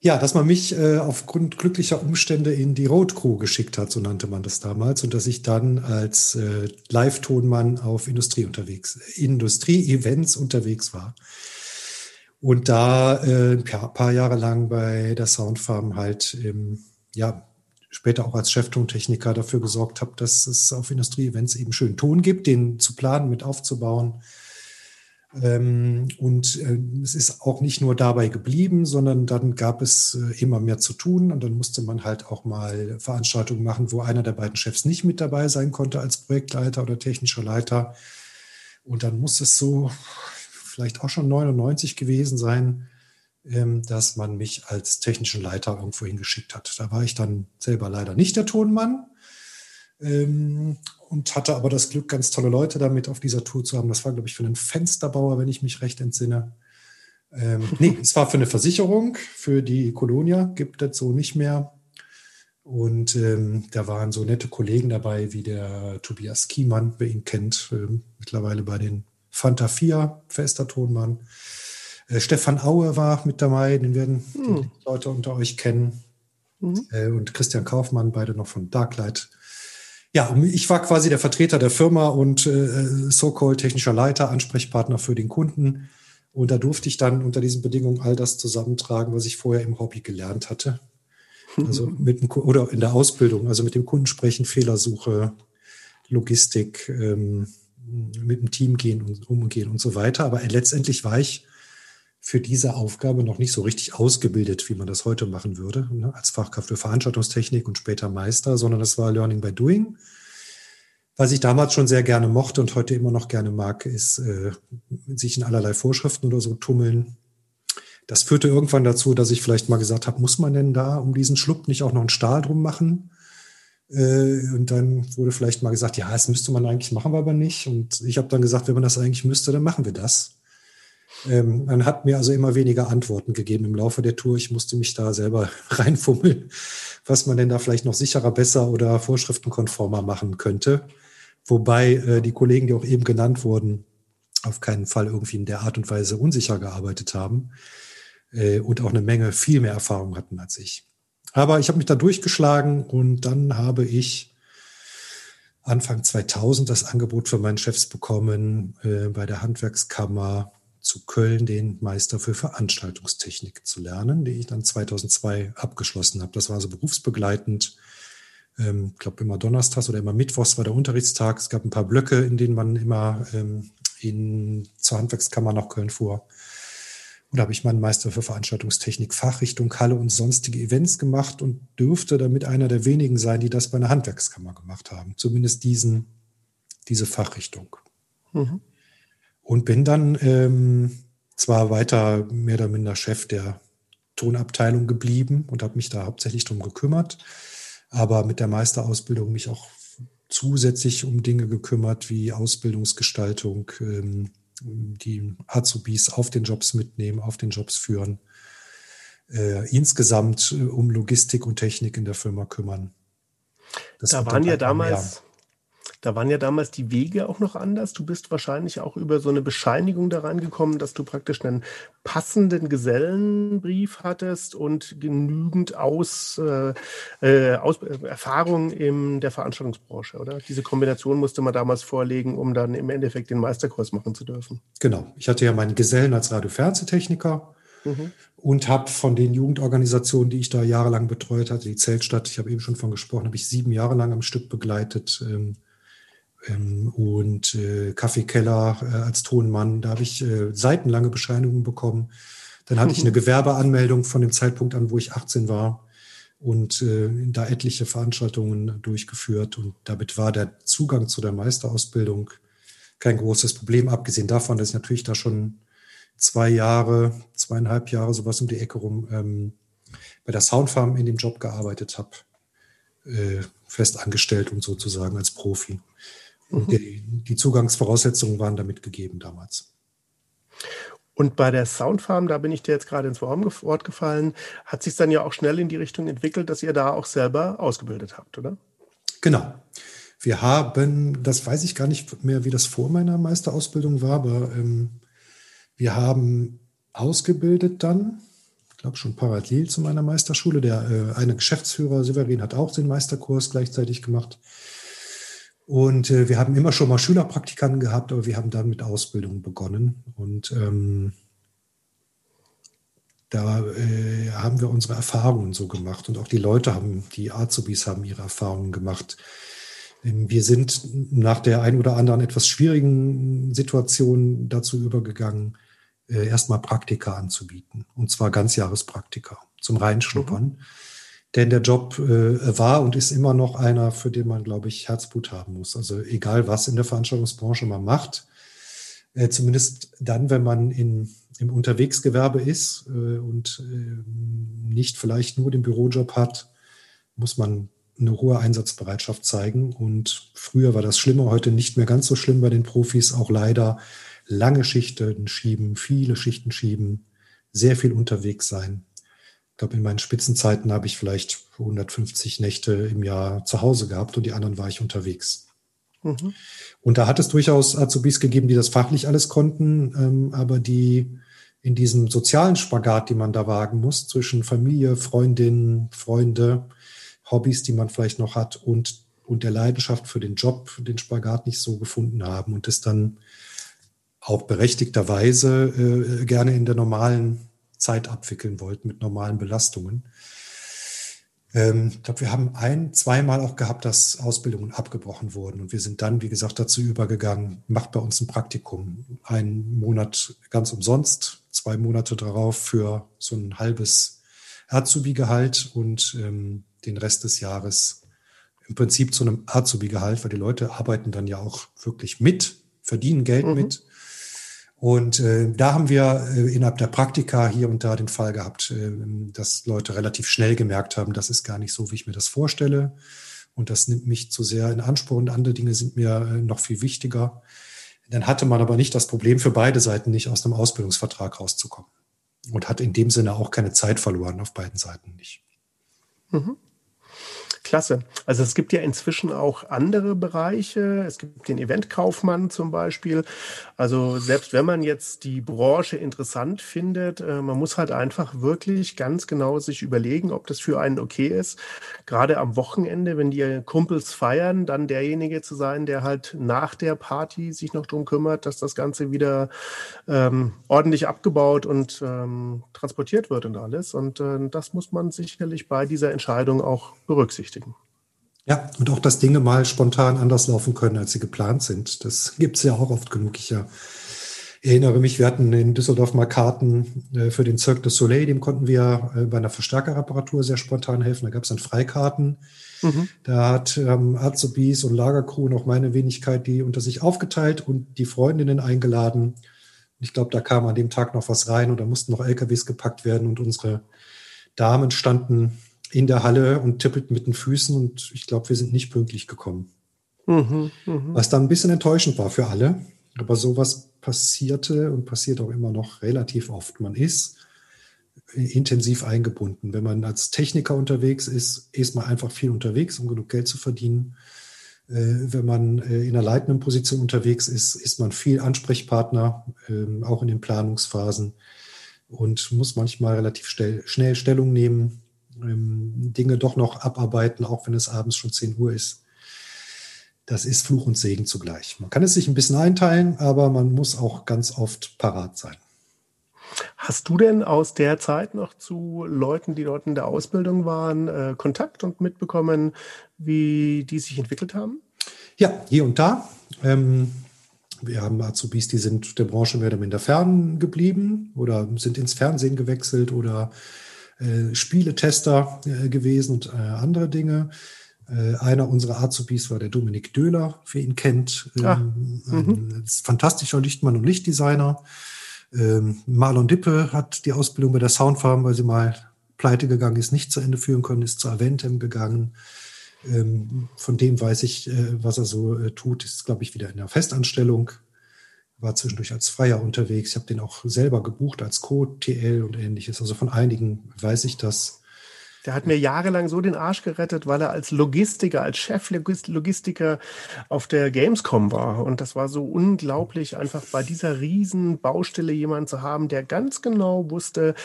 ja, dass man mich äh, aufgrund glücklicher Umstände in die Road Crew geschickt hat, so nannte man das damals, und dass ich dann als äh, Live-Tonmann auf Industrie unterwegs, Industrie-Events unterwegs war. Und da äh, ja, paar Jahre lang bei der Soundfarm halt ähm, ja später auch als Cheftontechniker dafür gesorgt habe, dass es auf Industrie-Events eben schön Ton gibt, den zu planen, mit aufzubauen. Ähm, und äh, es ist auch nicht nur dabei geblieben, sondern dann gab es äh, immer mehr zu tun und dann musste man halt auch mal Veranstaltungen machen, wo einer der beiden Chefs nicht mit dabei sein konnte als Projektleiter oder technischer Leiter. Und dann muss es so vielleicht auch schon 99 gewesen sein, dass man mich als technischen Leiter irgendwo hingeschickt hat. Da war ich dann selber leider nicht der Tonmann ähm, und hatte aber das Glück, ganz tolle Leute damit auf dieser Tour zu haben. Das war, glaube ich, für einen Fensterbauer, wenn ich mich recht entsinne. Ähm, nee, es war für eine Versicherung, für die Colonia, gibt es so nicht mehr. Und ähm, da waren so nette Kollegen dabei, wie der Tobias Kiemann, wer ihn kennt, ähm, mittlerweile bei den Fanta 4, fester Tonmann. Äh, Stefan Aue war mit dabei, den werden hm. die Leute unter euch kennen. Mhm. Äh, und Christian Kaufmann, beide noch von Darklight. Ja, ich war quasi der Vertreter der Firma und äh, so-called technischer Leiter, Ansprechpartner für den Kunden. Und da durfte ich dann unter diesen Bedingungen all das zusammentragen, was ich vorher im Hobby gelernt hatte. Also mit dem, oder in der Ausbildung, also mit dem Kunden sprechen, Fehlersuche, Logistik, ähm, mit dem Team gehen und umgehen und so weiter. Aber letztendlich war ich für diese Aufgabe noch nicht so richtig ausgebildet, wie man das heute machen würde, ne, als Fachkraft für Veranstaltungstechnik und später Meister, sondern das war Learning by Doing. Was ich damals schon sehr gerne mochte und heute immer noch gerne mag, ist äh, sich in allerlei Vorschriften oder so tummeln. Das führte irgendwann dazu, dass ich vielleicht mal gesagt habe, muss man denn da um diesen Schluck nicht auch noch einen Stahl drum machen? Äh, und dann wurde vielleicht mal gesagt, ja, das müsste man eigentlich machen, aber nicht. Und ich habe dann gesagt, wenn man das eigentlich müsste, dann machen wir das. Ähm, man hat mir also immer weniger Antworten gegeben im Laufe der Tour. Ich musste mich da selber reinfummeln, was man denn da vielleicht noch sicherer, besser oder vorschriftenkonformer machen könnte. Wobei äh, die Kollegen, die auch eben genannt wurden, auf keinen Fall irgendwie in der Art und Weise unsicher gearbeitet haben äh, und auch eine Menge viel mehr Erfahrung hatten als ich. Aber ich habe mich da durchgeschlagen und dann habe ich Anfang 2000 das Angebot für meinen Chefs bekommen, äh, bei der Handwerkskammer zu Köln den Meister für Veranstaltungstechnik zu lernen, den ich dann 2002 abgeschlossen habe. Das war so berufsbegleitend. Ähm, ich glaube, immer donnerstags oder immer mittwochs war der Unterrichtstag. Es gab ein paar Blöcke, in denen man immer ähm, in, zur Handwerkskammer nach Köln fuhr. Und da habe ich meinen Meister für Veranstaltungstechnik, Fachrichtung Halle und sonstige Events gemacht und dürfte damit einer der wenigen sein, die das bei einer Handwerkskammer gemacht haben. Zumindest diesen, diese Fachrichtung. Mhm. Und bin dann ähm, zwar weiter mehr oder minder Chef der Tonabteilung geblieben und habe mich da hauptsächlich drum gekümmert, aber mit der Meisterausbildung mich auch zusätzlich um Dinge gekümmert wie Ausbildungsgestaltung, ähm, die Azubis auf den Jobs mitnehmen, auf den Jobs führen, äh, insgesamt äh, um Logistik und Technik in der Firma kümmern. Das da waren ja damals, da waren ja damals die Wege auch noch anders. Du bist wahrscheinlich auch über so eine Bescheinigung da reingekommen, dass du praktisch einen passenden Gesellenbrief hattest und genügend Aus, äh, äh Aus Erfahrung in der Veranstaltungsbranche, oder? Diese Kombination musste man damals vorlegen, um dann im Endeffekt den Meisterkurs machen zu dürfen. Genau. Ich hatte ja meinen Gesellen als Radio-Fernsehtechniker. Mhm. Und habe von den Jugendorganisationen, die ich da jahrelang betreut hatte, die Zeltstadt, ich habe eben schon von gesprochen, habe ich sieben Jahre lang am Stück begleitet. Ähm, und äh, Kaffeekeller äh, als Tonmann. Da habe ich äh, seitenlange Bescheinigungen bekommen. Dann hatte ich eine Gewerbeanmeldung von dem Zeitpunkt an, wo ich 18 war und äh, da etliche Veranstaltungen durchgeführt. Und damit war der Zugang zu der Meisterausbildung kein großes Problem, abgesehen davon, dass ich natürlich da schon zwei Jahre, zweieinhalb Jahre sowas um die Ecke rum ähm, bei der Soundfarm in dem Job gearbeitet habe, äh, fest angestellt und sozusagen als Profi. Mhm. die, die Zugangsvoraussetzungen waren damit gegeben damals. Und bei der Soundfarm, da bin ich dir jetzt gerade ins Wort gefallen, hat sich dann ja auch schnell in die Richtung entwickelt, dass ihr da auch selber ausgebildet habt, oder? Genau. Wir haben, das weiß ich gar nicht mehr, wie das vor meiner Meisterausbildung war, aber ähm, wir haben ausgebildet dann, ich glaube schon parallel zu meiner Meisterschule. Der äh, eine Geschäftsführer, Severin, hat auch den Meisterkurs gleichzeitig gemacht. Und äh, wir haben immer schon mal Schülerpraktikanten gehabt, aber wir haben dann mit Ausbildung begonnen. Und ähm, da äh, haben wir unsere Erfahrungen so gemacht. Und auch die Leute haben, die Azubis haben ihre Erfahrungen gemacht. Ähm, wir sind nach der ein oder anderen etwas schwierigen Situation dazu übergegangen, äh, erstmal Praktika anzubieten. Und zwar Ganzjahrespraktika zum Reinschnuppern. Mhm. Denn der Job äh, war und ist immer noch einer, für den man, glaube ich, Herzblut haben muss. Also egal, was in der Veranstaltungsbranche man macht, äh, zumindest dann, wenn man in, im Unterwegsgewerbe ist äh, und äh, nicht vielleicht nur den Bürojob hat, muss man eine hohe Einsatzbereitschaft zeigen. Und früher war das schlimmer, heute nicht mehr ganz so schlimm bei den Profis. Auch leider lange Schichten schieben, viele Schichten schieben, sehr viel unterwegs sein. Ich glaube, in meinen Spitzenzeiten habe ich vielleicht 150 Nächte im Jahr zu Hause gehabt und die anderen war ich unterwegs. Mhm. Und da hat es durchaus Azubis gegeben, die das fachlich alles konnten, ähm, aber die in diesem sozialen Spagat, die man da wagen muss, zwischen Familie, Freundin, Freunde, Hobbys, die man vielleicht noch hat und, und der Leidenschaft für den Job, den Spagat nicht so gefunden haben und das dann auch berechtigterweise äh, gerne in der normalen Zeit abwickeln wollten mit normalen Belastungen. Ähm, ich glaube, wir haben ein, zweimal auch gehabt, dass Ausbildungen abgebrochen wurden. Und wir sind dann, wie gesagt, dazu übergegangen, macht bei uns ein Praktikum. Einen Monat ganz umsonst, zwei Monate darauf für so ein halbes Azubi-Gehalt und ähm, den Rest des Jahres im Prinzip zu einem Azubi-Gehalt, weil die Leute arbeiten dann ja auch wirklich mit, verdienen Geld mhm. mit. Und äh, da haben wir äh, innerhalb der Praktika hier und da den Fall gehabt, äh, dass Leute relativ schnell gemerkt haben, das ist gar nicht so, wie ich mir das vorstelle. Und das nimmt mich zu sehr in Anspruch und andere Dinge sind mir äh, noch viel wichtiger. Dann hatte man aber nicht das Problem für beide Seiten nicht aus einem Ausbildungsvertrag rauszukommen. Und hat in dem Sinne auch keine Zeit verloren auf beiden Seiten nicht. Mhm. Klasse. Also es gibt ja inzwischen auch andere Bereiche. Es gibt den Eventkaufmann zum Beispiel. Also selbst wenn man jetzt die Branche interessant findet, äh, man muss halt einfach wirklich ganz genau sich überlegen, ob das für einen okay ist. Gerade am Wochenende, wenn die Kumpels feiern, dann derjenige zu sein, der halt nach der Party sich noch drum kümmert, dass das Ganze wieder ähm, ordentlich abgebaut und ähm, transportiert wird und alles. Und äh, das muss man sicherlich bei dieser Entscheidung auch berücksichtigen berücksichtigen. Ja, und auch, dass Dinge mal spontan anders laufen können, als sie geplant sind. Das gibt es ja auch oft genug. Ich ja, erinnere mich, wir hatten in Düsseldorf mal Karten äh, für den Cirque du Soleil, dem konnten wir äh, bei einer Verstärkerreparatur sehr spontan helfen. Da gab es dann Freikarten. Mhm. Da hat ähm, Azubis und Lagercrew noch meine Wenigkeit die unter sich aufgeteilt und die Freundinnen eingeladen. Ich glaube, da kam an dem Tag noch was rein und da mussten noch LKWs gepackt werden und unsere Damen standen in der Halle und tippelten mit den Füßen und ich glaube, wir sind nicht pünktlich gekommen. Mhm, mh. Was dann ein bisschen enttäuschend war für alle. Aber sowas passierte und passiert auch immer noch relativ oft. Man ist intensiv eingebunden. Wenn man als Techniker unterwegs ist, ist man einfach viel unterwegs, um genug Geld zu verdienen. Äh, wenn man äh, in einer leitenden Position unterwegs ist, ist man viel Ansprechpartner, ähm, auch in den Planungsphasen und muss manchmal relativ schnell Stellung nehmen Dinge doch noch abarbeiten, auch wenn es abends schon 10 Uhr ist. Das ist Fluch und Segen zugleich. Man kann es sich ein bisschen einteilen, aber man muss auch ganz oft parat sein. Hast du denn aus der Zeit noch zu Leuten, die dort in der Ausbildung waren, äh, Kontakt und mitbekommen, wie die sich entwickelt haben? Ja, hier und da. Ähm, wir haben Azubis, die sind der Branche mehr oder minder fern geblieben oder sind ins Fernsehen gewechselt oder äh, Spieletester äh, gewesen und äh, andere Dinge. Äh, einer unserer Azubis war der Dominik Döhler, wer ihn kennt. Ah, ähm, ein mhm. fantastischer Lichtmann und Lichtdesigner. Ähm, Marlon Dippe hat die Ausbildung bei der Soundfarm, weil sie mal pleite gegangen ist, nicht zu Ende führen können, ist zu Aventem gegangen. Ähm, von dem weiß ich, äh, was er so äh, tut, ist, glaube ich, wieder in der Festanstellung. War zwischendurch als Freier unterwegs. Ich habe den auch selber gebucht als Co-TL und ähnliches. Also von einigen weiß ich das. Der hat mir jahrelang so den Arsch gerettet, weil er als Logistiker, als Chef-Logistiker auf der Gamescom war. Und das war so unglaublich, einfach bei dieser riesen Baustelle jemanden zu haben, der ganz genau wusste,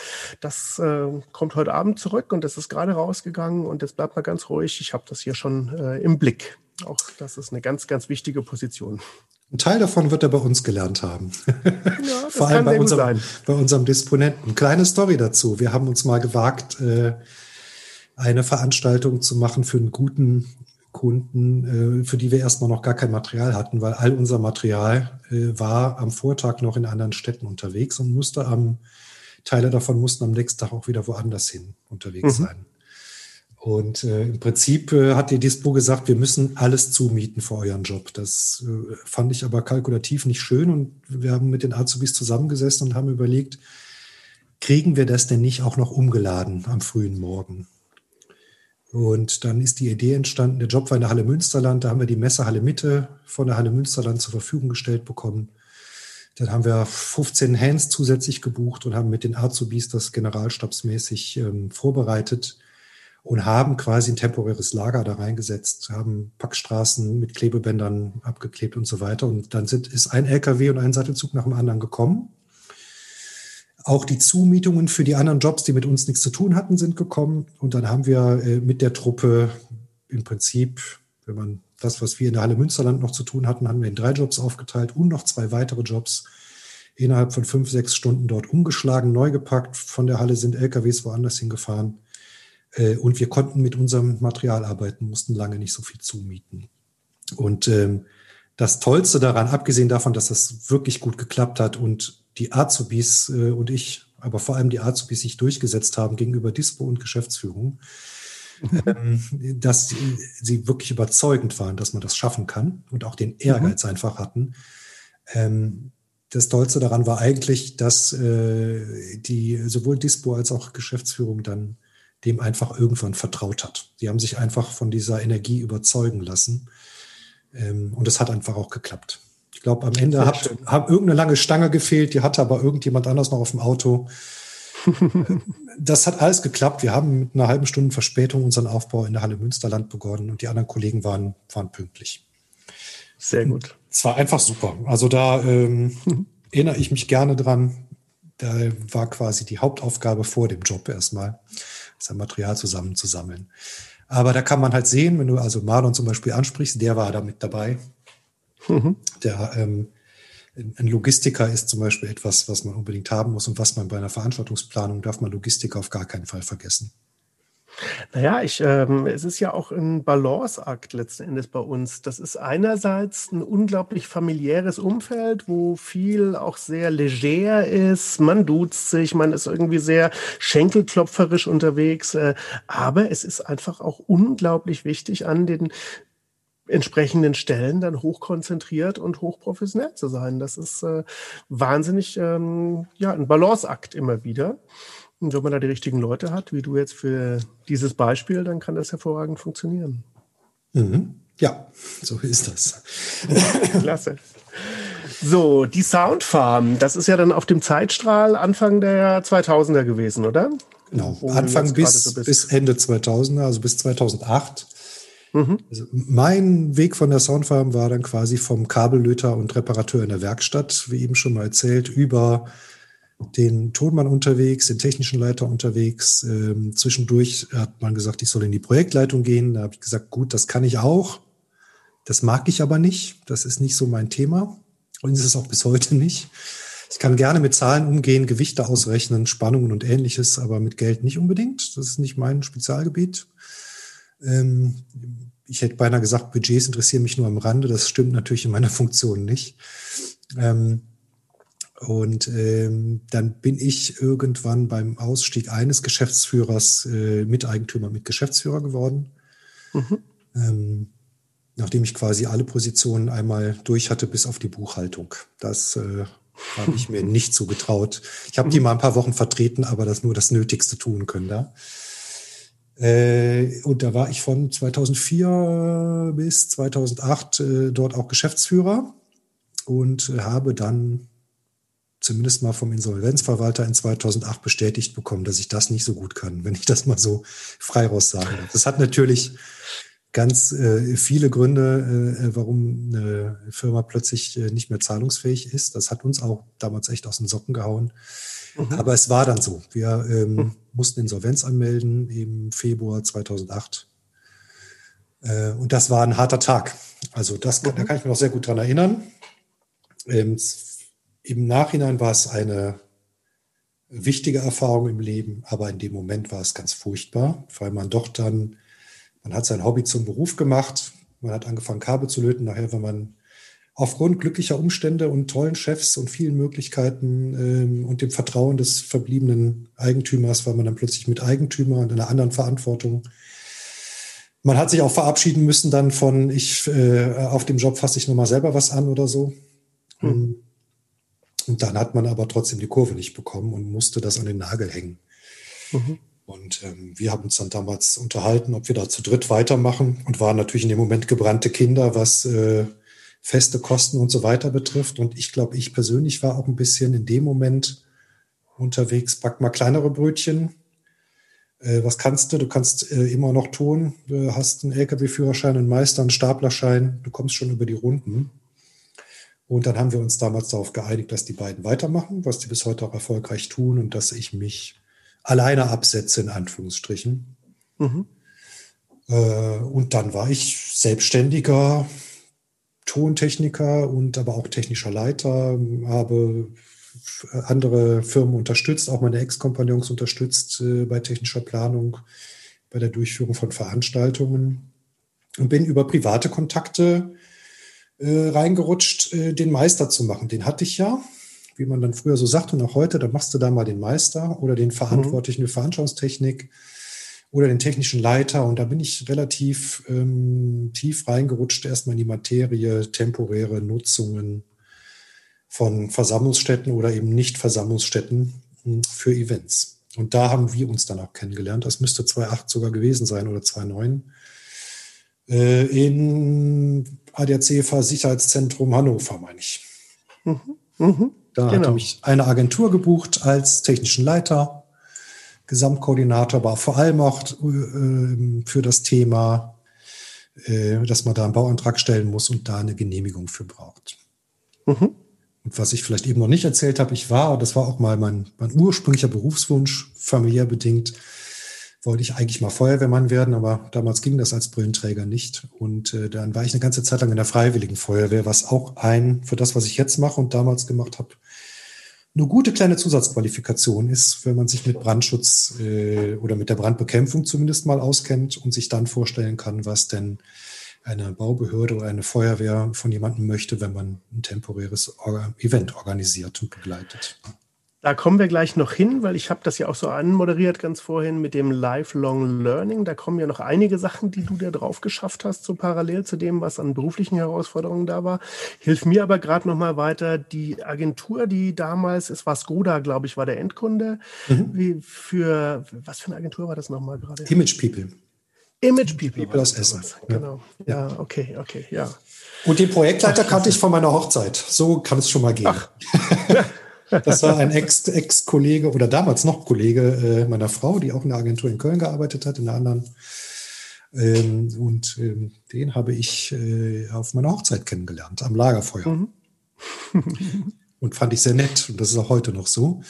das äh, kommt heute Abend zurück und das ist gerade rausgegangen und jetzt bleibt mal ganz ruhig. Ich habe das hier schon äh, im Blick. Auch das ist eine ganz, ganz wichtige Position. Ein Teil davon wird er bei uns gelernt haben. Ja, Vor allem bei unserem, bei unserem Disponenten. Kleine Story dazu. Wir haben uns mal gewagt, äh, eine Veranstaltung zu machen für einen guten Kunden, äh, für die wir erstmal noch gar kein Material hatten, weil all unser Material äh, war am Vortag noch in anderen Städten unterwegs und musste am, Teile davon mussten am nächsten Tag auch wieder woanders hin unterwegs mhm. sein. Und äh, im Prinzip äh, hat die Dispo gesagt, wir müssen alles zumieten für euren Job. Das äh, fand ich aber kalkulativ nicht schön und wir haben mit den Azubis zusammengesessen und haben überlegt, kriegen wir das denn nicht auch noch umgeladen am frühen Morgen? Und dann ist die Idee entstanden, der Job war in der Halle Münsterland, da haben wir die Messehalle Mitte von der Halle Münsterland zur Verfügung gestellt bekommen. Dann haben wir 15 Hands zusätzlich gebucht und haben mit den Azubis das generalstabsmäßig ähm, vorbereitet und haben quasi ein temporäres Lager da reingesetzt, haben Packstraßen mit Klebebändern abgeklebt und so weiter. Und dann sind, ist ein LKW und ein Sattelzug nach dem anderen gekommen. Auch die Zumietungen für die anderen Jobs, die mit uns nichts zu tun hatten, sind gekommen. Und dann haben wir äh, mit der Truppe im Prinzip, wenn man das, was wir in der Halle Münsterland noch zu tun hatten, haben wir in drei Jobs aufgeteilt und noch zwei weitere Jobs innerhalb von fünf, sechs Stunden dort umgeschlagen, neu gepackt. Von der Halle sind LKWs woanders hingefahren. Äh, und wir konnten mit unserem Material arbeiten, mussten lange nicht so viel zumieten. Und ähm, das Tollste daran, abgesehen davon, dass das wirklich gut geklappt hat und die Azubis äh, und ich, aber vor allem die Azubis sich durchgesetzt haben gegenüber Dispo und Geschäftsführung, ähm, dass sie, sie, wirklich überzeugend waren, dass man das schaffen kann und auch den Ehrgeiz mhm. einfach hatten. Ähm, das Tollste daran war eigentlich, dass äh, die sowohl Dispo als auch Geschäftsführung dann dem einfach irgendwann vertraut hat. Sie haben sich einfach von dieser Energie überzeugen lassen. Ähm, und es hat einfach auch geklappt. Ich glaube, am Ende hat, hat irgendeine lange Stange gefehlt, die hatte aber irgendjemand anders noch auf dem Auto. das hat alles geklappt. Wir haben mit einer halben Stunde Verspätung unseren Aufbau in der Halle Münsterland begonnen und die anderen Kollegen waren, waren pünktlich. Sehr gut. Es war einfach super. Also da ähm, erinnere ich mich gerne dran. Da war quasi die Hauptaufgabe vor dem Job erstmal, sein Material zusammenzusammeln. Aber da kann man halt sehen, wenn du also Marlon zum Beispiel ansprichst, der war da mit dabei. Mhm. Der ähm, ein Logistiker ist zum Beispiel etwas, was man unbedingt haben muss und was man bei einer Veranstaltungsplanung darf man Logistiker auf gar keinen Fall vergessen. Naja, ich, ähm, es ist ja auch ein Balanceakt letzten Endes bei uns. Das ist einerseits ein unglaublich familiäres Umfeld, wo viel auch sehr leger ist. Man duzt sich, man ist irgendwie sehr schenkelklopferisch unterwegs. Äh, aber es ist einfach auch unglaublich wichtig, an den entsprechenden Stellen dann hochkonzentriert und hochprofessionell zu sein. Das ist äh, wahnsinnig ähm, ja, ein Balanceakt immer wieder. Und wenn man da die richtigen Leute hat, wie du jetzt für dieses Beispiel, dann kann das hervorragend funktionieren. Mhm. Ja, so ist das. Klasse. So, die Soundfarm, das ist ja dann auf dem Zeitstrahl Anfang der 2000er gewesen, oder? Genau, Anfang bis, so bis Ende 2000er, also bis 2008 Mhm. Also mein Weg von der Soundfarm war dann quasi vom Kabellöter und Reparateur in der Werkstatt, wie eben schon mal erzählt, über den Tonmann unterwegs, den technischen Leiter unterwegs. Ähm, zwischendurch hat man gesagt, ich soll in die Projektleitung gehen. Da habe ich gesagt, gut, das kann ich auch. Das mag ich aber nicht. Das ist nicht so mein Thema. Und ist es auch bis heute nicht. Ich kann gerne mit Zahlen umgehen, Gewichte ausrechnen, Spannungen und ähnliches, aber mit Geld nicht unbedingt. Das ist nicht mein Spezialgebiet. Ähm, ich hätte beinahe gesagt, Budgets interessieren mich nur am Rande. Das stimmt natürlich in meiner Funktion nicht. Ähm, und ähm, dann bin ich irgendwann beim Ausstieg eines Geschäftsführers äh, Miteigentümer mit Geschäftsführer geworden. Mhm. Ähm, nachdem ich quasi alle Positionen einmal durch hatte, bis auf die Buchhaltung. Das äh, habe ich mir nicht so getraut. Ich habe die mal ein paar Wochen vertreten, aber das nur das Nötigste tun können da. Äh, und da war ich von 2004 bis 2008 äh, dort auch Geschäftsführer und habe dann zumindest mal vom Insolvenzverwalter in 2008 bestätigt bekommen, dass ich das nicht so gut kann, wenn ich das mal so frei raus sage. Das hat natürlich ganz äh, viele Gründe, äh, warum eine Firma plötzlich äh, nicht mehr zahlungsfähig ist. Das hat uns auch damals echt aus den Socken gehauen. Mhm. Aber es war dann so. Wir ähm, mhm. mussten Insolvenz anmelden im Februar 2008. Äh, und das war ein harter Tag. Also das, mhm. da kann ich mich noch sehr gut dran erinnern. Ähm, Im Nachhinein war es eine wichtige Erfahrung im Leben, aber in dem Moment war es ganz furchtbar, weil man doch dann man hat sein Hobby zum Beruf gemacht. Man hat angefangen, Kabel zu löten. Nachher, wenn man aufgrund glücklicher Umstände und tollen Chefs und vielen Möglichkeiten ähm, und dem Vertrauen des verbliebenen Eigentümers war man dann plötzlich mit Eigentümer und einer anderen Verantwortung. Man hat sich auch verabschieden müssen dann von, ich äh, auf dem Job fasse ich nochmal selber was an oder so. Hm. Und dann hat man aber trotzdem die Kurve nicht bekommen und musste das an den Nagel hängen. Mhm. Und ähm, wir haben uns dann damals unterhalten, ob wir da zu dritt weitermachen und waren natürlich in dem Moment gebrannte Kinder, was äh, feste Kosten und so weiter betrifft. Und ich glaube, ich persönlich war auch ein bisschen in dem Moment unterwegs, back mal kleinere Brötchen. Äh, was kannst du? Du kannst äh, immer noch tun. Du hast einen Lkw-Führerschein, einen Meister, einen Staplerschein. Du kommst schon über die Runden. Und dann haben wir uns damals darauf geeinigt, dass die beiden weitermachen, was die bis heute auch erfolgreich tun und dass ich mich alleine absetze, in Anführungsstrichen. Mhm. Äh, und dann war ich selbstständiger Tontechniker und aber auch technischer Leiter, habe andere Firmen unterstützt, auch meine Ex-Kompagnons unterstützt äh, bei technischer Planung, bei der Durchführung von Veranstaltungen und bin über private Kontakte äh, reingerutscht, äh, den Meister zu machen. Den hatte ich ja wie man dann früher so sagt und auch heute, dann machst du da mal den Meister oder den Verantwortlichen für Veranstaltungstechnik oder den technischen Leiter. Und da bin ich relativ ähm, tief reingerutscht, erstmal in die Materie, temporäre Nutzungen von Versammlungsstätten oder eben nicht Versammlungsstätten hm, für Events. Und da haben wir uns dann auch kennengelernt. Das müsste 2008 sogar gewesen sein oder 2009. Äh, in ADAC Sicherheitszentrum Hannover, meine ich. Mhm. Mhm. Da genau. hatte mich eine Agentur gebucht als technischen Leiter, Gesamtkoordinator, aber vor allem auch äh, für das Thema, äh, dass man da einen Bauantrag stellen muss und da eine Genehmigung für braucht. Mhm. Und was ich vielleicht eben noch nicht erzählt habe, ich war, das war auch mal mein, mein ursprünglicher Berufswunsch, familiär bedingt, wollte ich eigentlich mal Feuerwehrmann werden, aber damals ging das als Brillenträger nicht. Und äh, dann war ich eine ganze Zeit lang in der Freiwilligen Feuerwehr, was auch ein, für das, was ich jetzt mache und damals gemacht habe, eine gute kleine Zusatzqualifikation ist, wenn man sich mit Brandschutz äh, oder mit der Brandbekämpfung zumindest mal auskennt und sich dann vorstellen kann, was denn eine Baubehörde oder eine Feuerwehr von jemandem möchte, wenn man ein temporäres Event organisiert und begleitet. Da kommen wir gleich noch hin, weil ich habe das ja auch so anmoderiert ganz vorhin mit dem Lifelong Learning. Da kommen ja noch einige Sachen, die du da drauf geschafft hast, so parallel zu dem, was an beruflichen Herausforderungen da war. Hilf mir aber gerade noch mal weiter. Die Agentur, die damals, es war Skoda, glaube ich, war der Endkunde. Mhm. Wie für, was für eine Agentur war das noch mal gerade? Image People. Image People. People aus Essen. Genau. Ja. ja, okay, okay, ja. Und den Projektleiter kannte ich von meiner Hochzeit. So kann es schon mal gehen. Ach. Das war ein Ex-Kollege oder damals noch Kollege äh, meiner Frau, die auch in der Agentur in Köln gearbeitet hat, in einer anderen. Ähm, und ähm, den habe ich äh, auf meiner Hochzeit kennengelernt, am Lagerfeuer. Mhm. und fand ich sehr nett. Und das ist auch heute noch so.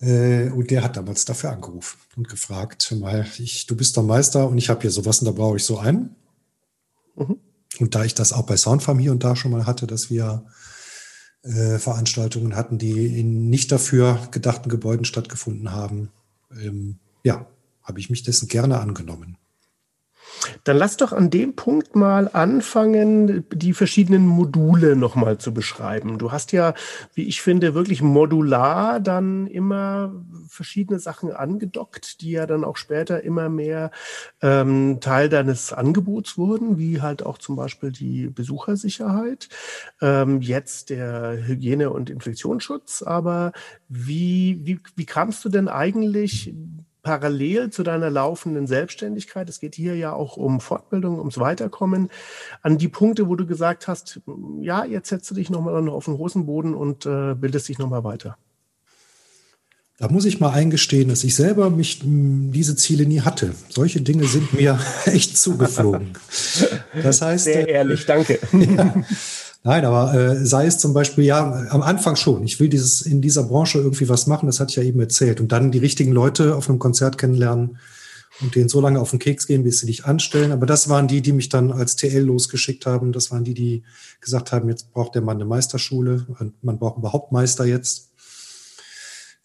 Äh, und der hat damals dafür angerufen und gefragt, mal, ich, du bist der Meister und ich habe hier sowas und da brauche ich so einen. Mhm. Und da ich das auch bei Soundfarm hier und da schon mal hatte, dass wir äh, Veranstaltungen hatten, die in nicht dafür gedachten Gebäuden stattgefunden haben. Ähm, ja, habe ich mich dessen gerne angenommen. Dann lass doch an dem Punkt mal anfangen, die verschiedenen Module nochmal zu beschreiben. Du hast ja, wie ich finde, wirklich modular dann immer verschiedene Sachen angedockt, die ja dann auch später immer mehr ähm, Teil deines Angebots wurden, wie halt auch zum Beispiel die Besuchersicherheit, ähm, jetzt der Hygiene- und Infektionsschutz. Aber wie, wie, wie kamst du denn eigentlich parallel zu deiner laufenden Selbstständigkeit, es geht hier ja auch um Fortbildung, ums Weiterkommen, an die Punkte, wo du gesagt hast, ja, jetzt setzt du dich nochmal auf den Hosenboden und äh, bildest dich nochmal weiter? Da muss ich mal eingestehen, dass ich selber mich diese Ziele nie hatte. Solche Dinge sind mir echt zugeflogen. Das heißt. Sehr ehrlich, danke. Ja, Nein, aber äh, sei es zum Beispiel, ja, am Anfang schon. Ich will dieses in dieser Branche irgendwie was machen, das hatte ich ja eben erzählt. Und dann die richtigen Leute auf einem Konzert kennenlernen und denen so lange auf den Keks gehen, bis sie dich anstellen. Aber das waren die, die mich dann als TL losgeschickt haben. Das waren die, die gesagt haben, jetzt braucht der Mann eine Meisterschule und man braucht überhaupt Meister jetzt.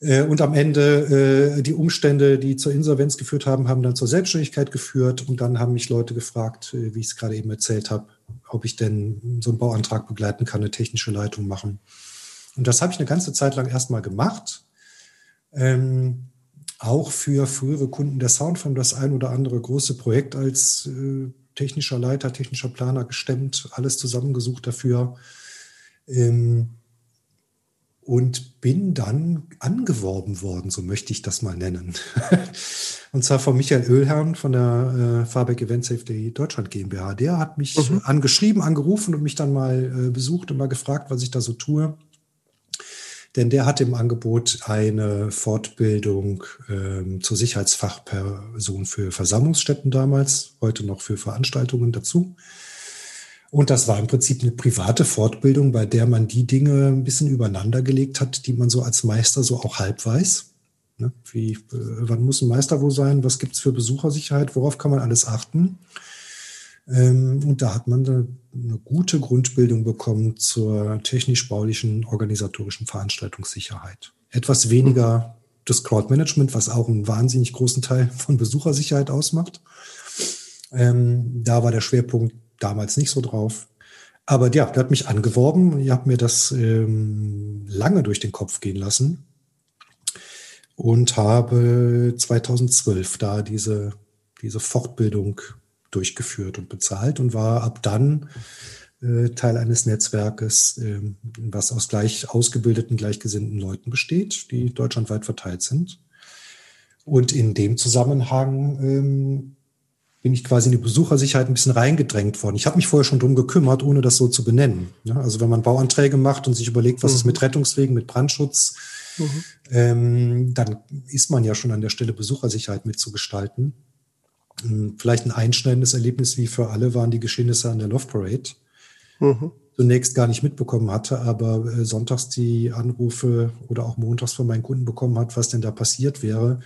Äh, und am Ende äh, die Umstände, die zur Insolvenz geführt haben, haben dann zur Selbstständigkeit geführt. Und dann haben mich Leute gefragt, äh, wie ich es gerade eben erzählt habe, ob ich denn so einen Bauantrag begleiten kann, eine technische Leitung machen. Und das habe ich eine ganze Zeit lang erstmal gemacht. Ähm, auch für frühere Kunden der Soundfirm das ein oder andere große Projekt als äh, technischer Leiter, technischer Planer gestemmt, alles zusammengesucht dafür. Ähm, und bin dann angeworben worden, so möchte ich das mal nennen. und zwar von Michael Oehlherrn von der äh, Fahrbeck Event Safety Deutschland GmbH. Der hat mich mhm. angeschrieben, angerufen und mich dann mal äh, besucht und mal gefragt, was ich da so tue. Denn der hat im Angebot eine Fortbildung ähm, zur Sicherheitsfachperson für Versammlungsstätten damals, heute noch für Veranstaltungen dazu. Und das war im Prinzip eine private Fortbildung, bei der man die Dinge ein bisschen übereinander gelegt hat, die man so als Meister so auch halb weiß. Ne? Wie, äh, wann muss ein Meister wo sein? Was gibt's für Besuchersicherheit? Worauf kann man alles achten? Ähm, und da hat man eine, eine gute Grundbildung bekommen zur technisch-baulichen, organisatorischen Veranstaltungssicherheit. Etwas weniger das Crowdmanagement, was auch einen wahnsinnig großen Teil von Besuchersicherheit ausmacht. Ähm, da war der Schwerpunkt damals nicht so drauf. Aber ja, der hat mich angeworben. Ich habe mir das ähm, lange durch den Kopf gehen lassen und habe 2012 da diese, diese Fortbildung durchgeführt und bezahlt und war ab dann äh, Teil eines Netzwerkes, äh, was aus gleich ausgebildeten, gleichgesinnten Leuten besteht, die deutschlandweit verteilt sind. Und in dem Zusammenhang ähm, bin ich quasi in die Besuchersicherheit ein bisschen reingedrängt worden. Ich habe mich vorher schon drum gekümmert, ohne das so zu benennen. Ja, also wenn man Bauanträge macht und sich überlegt, was mhm. ist mit Rettungswegen, mit Brandschutz, mhm. ähm, dann ist man ja schon an der Stelle Besuchersicherheit mitzugestalten. Ähm, vielleicht ein einschneidendes Erlebnis wie für alle waren die Geschehnisse an der Love Parade. Mhm. Zunächst gar nicht mitbekommen hatte, aber äh, sonntags die Anrufe oder auch montags von meinen Kunden bekommen hat, was denn da passiert wäre,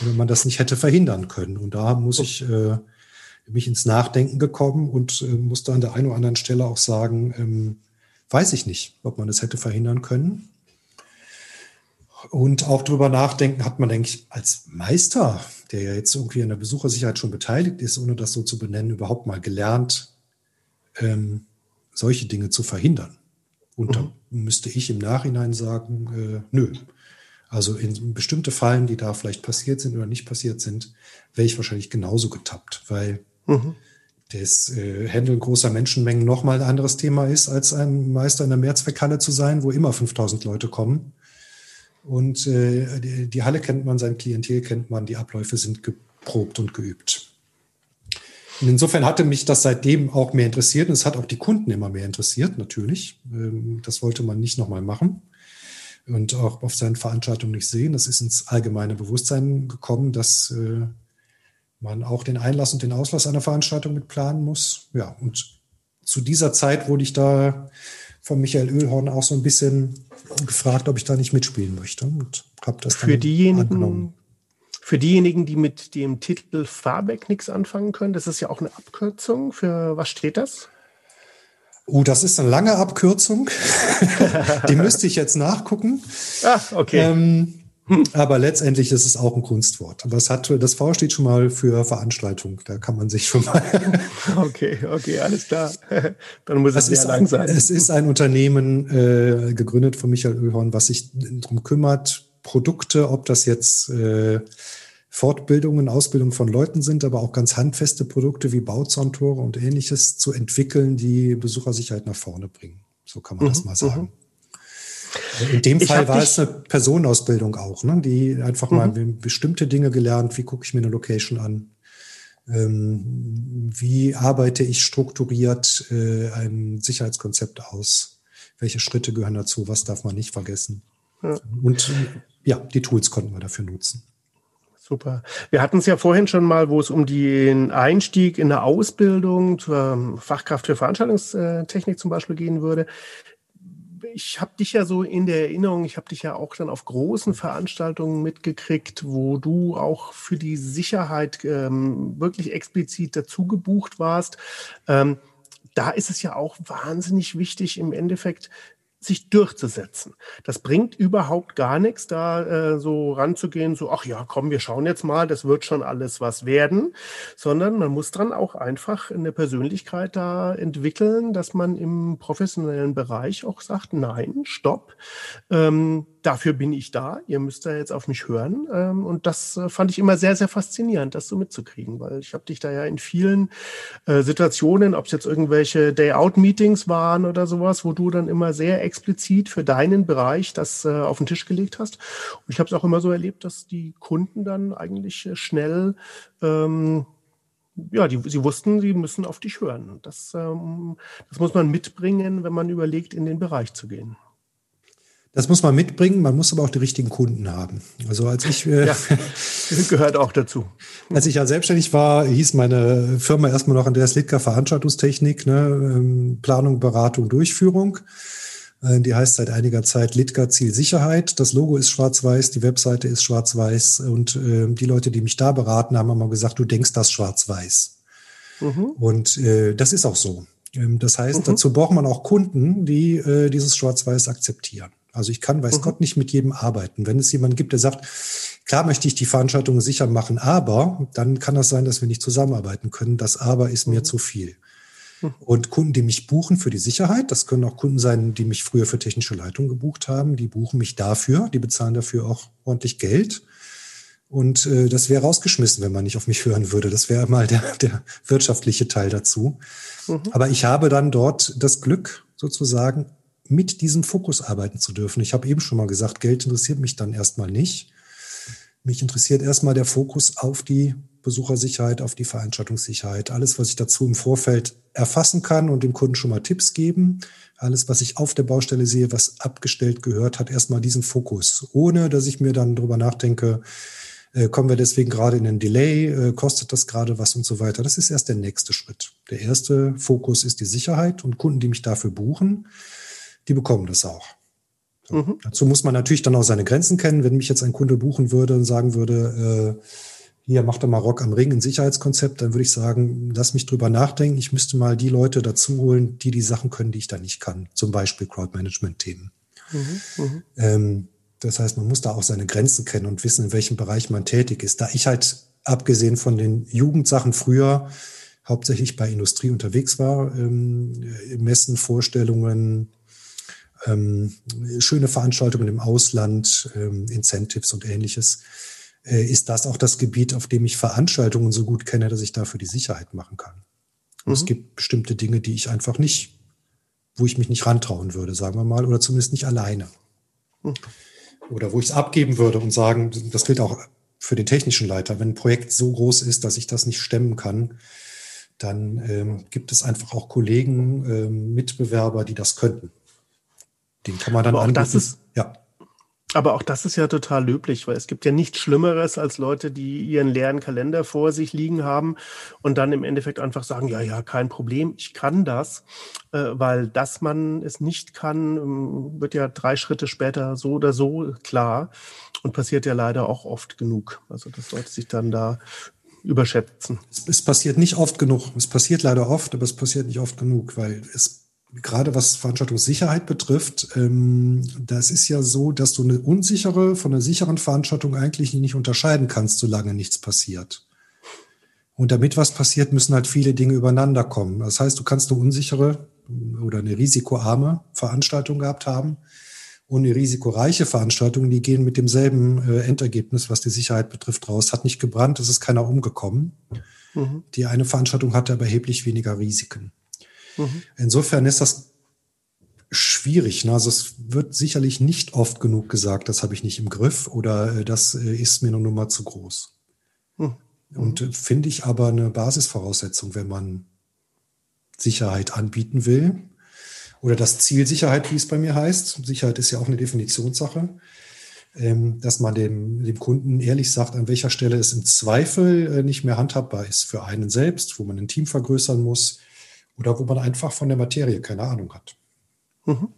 wenn man das nicht hätte verhindern können. Und da muss oh. ich äh, mich ins Nachdenken gekommen und äh, musste an der einen oder anderen Stelle auch sagen, ähm, weiß ich nicht, ob man das hätte verhindern können. Und auch darüber nachdenken hat man, denke ich, als Meister, der ja jetzt irgendwie an der Besuchersicherheit schon beteiligt ist, ohne das so zu benennen, überhaupt mal gelernt, ähm, solche Dinge zu verhindern. Und mhm. da müsste ich im Nachhinein sagen, äh, nö. Also in bestimmte Fallen, die da vielleicht passiert sind oder nicht passiert sind, wäre ich wahrscheinlich genauso getappt, weil Das äh, Handeln großer Menschenmengen nochmal ein anderes Thema ist, als ein Meister in der Mehrzweckhalle zu sein, wo immer 5000 Leute kommen. Und äh, die, die Halle kennt man, sein Klientel kennt man, die Abläufe sind geprobt und geübt. Und insofern hatte mich das seitdem auch mehr interessiert und es hat auch die Kunden immer mehr interessiert, natürlich. Ähm, das wollte man nicht nochmal machen und auch auf seinen Veranstaltungen nicht sehen. Das ist ins allgemeine Bewusstsein gekommen, dass äh, man auch den Einlass und den Auslass einer Veranstaltung mit planen muss. Ja, und zu dieser Zeit wurde ich da von Michael Ölhorn auch so ein bisschen gefragt, ob ich da nicht mitspielen möchte und habe das für diejenigen, angenommen. Für diejenigen, die mit dem Titel Fahrbeck nichts anfangen können, das ist ja auch eine Abkürzung. Für was steht das? Oh, das ist eine lange Abkürzung. die müsste ich jetzt nachgucken. Ah, okay. Ähm, Aber letztendlich ist es auch ein Kunstwort. Aber es hat, das V steht schon mal für Veranstaltung. Da kann man sich schon mal. okay, okay, alles klar. Dann muss es, es sehr lang sein. Es ist ein Unternehmen, äh, gegründet von Michael Ölhorn, was sich darum kümmert, Produkte, ob das jetzt äh, Fortbildungen, Ausbildung von Leuten sind, aber auch ganz handfeste Produkte wie Bauzauntore und ähnliches zu entwickeln, die Besuchersicherheit nach vorne bringen. So kann man mhm, das mal sagen. Mhm. In dem Fall war es eine Personenausbildung auch, ne? die einfach mhm. mal bestimmte Dinge gelernt, wie gucke ich mir eine Location an, ähm, wie arbeite ich strukturiert äh, ein Sicherheitskonzept aus, welche Schritte gehören dazu, was darf man nicht vergessen. Ja. Und ja, die Tools konnten wir dafür nutzen. Super. Wir hatten es ja vorhin schon mal, wo es um den Einstieg in eine Ausbildung zur Fachkraft für Veranstaltungstechnik zum Beispiel gehen würde ich habe dich ja so in der Erinnerung, ich habe dich ja auch dann auf großen Veranstaltungen mitgekriegt, wo du auch für die Sicherheit ähm, wirklich explizit dazu gebucht warst. Ähm, da ist es ja auch wahnsinnig wichtig, im Endeffekt sich durchzusetzen. Das bringt überhaupt gar nichts, da äh, so ranzugehen, so, ach ja, komm, wir schauen jetzt mal, das wird schon alles was werden, sondern man muss dann auch einfach eine Persönlichkeit da entwickeln, dass man im professionellen Bereich auch sagt, nein, stopp, ähm, dafür bin ich da, ihr müsst da jetzt auf mich hören. Ähm, und das äh, fand ich immer sehr, sehr faszinierend, das so mitzukriegen, weil ich habe dich da ja in vielen äh, Situationen, ob es jetzt irgendwelche Day-Out-Meetings waren oder sowas, wo du dann immer sehr explizit für deinen Bereich das äh, auf den Tisch gelegt hast. Und ich habe es auch immer so erlebt, dass die Kunden dann eigentlich äh, schnell ähm, ja, die, sie wussten, sie müssen auf dich hören. Das, ähm, das muss man mitbringen, wenn man überlegt, in den Bereich zu gehen. Das muss man mitbringen, man muss aber auch die richtigen Kunden haben. Also als ich äh, ja, gehört auch dazu. Als ich ja selbstständig war, hieß meine Firma erstmal noch Andreas Littker Veranstaltungstechnik, ne, ähm, Planung, Beratung, Durchführung. Äh, die heißt seit einiger Zeit Litka Zielsicherheit. Das Logo ist schwarz-weiß, die Webseite ist schwarz-weiß und äh, die Leute, die mich da beraten, haben immer gesagt, du denkst das schwarz-weiß. Mhm. Und äh, das ist auch so. Ähm, das heißt, mhm. dazu braucht man auch Kunden, die äh, dieses Schwarz-Weiß akzeptieren. Also ich kann, weiß mhm. Gott, nicht mit jedem arbeiten. Wenn es jemanden gibt, der sagt, klar möchte ich die Veranstaltung sicher machen, aber dann kann das sein, dass wir nicht zusammenarbeiten können. Das aber ist mhm. mir zu viel. Mhm. Und Kunden, die mich buchen für die Sicherheit, das können auch Kunden sein, die mich früher für technische Leitung gebucht haben, die buchen mich dafür, die bezahlen dafür auch ordentlich Geld. Und äh, das wäre rausgeschmissen, wenn man nicht auf mich hören würde. Das wäre mal der, der wirtschaftliche Teil dazu. Mhm. Aber ich habe dann dort das Glück, sozusagen mit diesem Fokus arbeiten zu dürfen. Ich habe eben schon mal gesagt, Geld interessiert mich dann erstmal nicht. Mich interessiert erstmal der Fokus auf die Besuchersicherheit, auf die Veranstaltungssicherheit. Alles, was ich dazu im Vorfeld erfassen kann und dem Kunden schon mal Tipps geben. Alles, was ich auf der Baustelle sehe, was abgestellt gehört, hat erstmal diesen Fokus. Ohne, dass ich mir dann drüber nachdenke, äh, kommen wir deswegen gerade in einen Delay, äh, kostet das gerade was und so weiter. Das ist erst der nächste Schritt. Der erste Fokus ist die Sicherheit und Kunden, die mich dafür buchen, die bekommen das auch. So. Mhm. Dazu muss man natürlich dann auch seine Grenzen kennen. Wenn mich jetzt ein Kunde buchen würde und sagen würde, äh, hier macht er mal Rock am Ring, ein Sicherheitskonzept, dann würde ich sagen, lass mich drüber nachdenken. Ich müsste mal die Leute dazu holen, die die Sachen können, die ich da nicht kann. Zum Beispiel Crowdmanagement-Themen. Mhm, mhm, ähm, das heißt, man muss da auch seine Grenzen kennen und wissen, in welchem Bereich man tätig ist. Da ich halt, abgesehen von den Jugendsachen früher, hauptsächlich bei Industrie unterwegs war, ähm, Messen, Vorstellungen, ähm, schöne Veranstaltungen im Ausland, ähm, Incentives und ähnliches, äh, ist das auch das Gebiet, auf dem ich Veranstaltungen so gut kenne, dass ich dafür die Sicherheit machen kann. Mhm. Es gibt bestimmte Dinge, die ich einfach nicht, wo ich mich nicht rantrauen würde, sagen wir mal, oder zumindest nicht alleine. Mhm. Oder wo ich es abgeben würde und sagen, das gilt auch für den technischen Leiter, wenn ein Projekt so groß ist, dass ich das nicht stemmen kann, dann ähm, gibt es einfach auch Kollegen, ähm, Mitbewerber, die das könnten. Den kann man dann Aber auch das ist, ja. Aber auch das ist ja total löblich, weil es gibt ja nichts Schlimmeres als Leute, die ihren leeren Kalender vor sich liegen haben und dann im Endeffekt einfach sagen, ja, ja, kein Problem, ich kann das, äh, weil dass man es nicht kann, ähm, wird ja drei Schritte später so oder so klar und passiert ja leider auch oft genug. Also das sollte sich dann da überschätzen. Es, es passiert nicht oft genug. Es passiert leider oft, aber es passiert nicht oft genug, weil es gerade was Veranstaltungssicherheit betrifft, ähm, das ist ja so, dass du eine unsichere von einer sicheren Veranstaltung eigentlich nicht unterscheiden kannst, solange nichts passiert. Und damit was passiert, müssen halt viele Dinge übereinander kommen. Das heißt, du kannst eine unsichere oder eine risikoarme Veranstaltung gehabt haben und eine risikoreiche Veranstaltung, die gehen mit demselben äh, Endergebnis, was die Sicherheit betrifft, raus. Hat nicht gebrannt, es ist keiner umgekommen. Mhm. Die eine Veranstaltung hatte aber erheblich weniger Risiken. Mhm. Insofern ist das schwierig. Ne? Also es wird sicherlich nicht oft genug gesagt, das habe ich nicht im Griff oder äh, das äh, ist mir eine Nummer zu groß. Mhm. Und äh, finde ich aber eine Basisvoraussetzung, wenn man Sicherheit anbieten will. Oder das Ziel Sicherheit, wie es bei mir heißt. Sicherheit ist ja auch eine Definitionssache. Ähm, dass man dem, dem Kunden ehrlich sagt, an welcher Stelle es im Zweifel nicht mehr handhabbar ist für einen selbst, wo man ein Team vergrößern muss, oder wo man einfach von der Materie keine Ahnung hat. Mhm.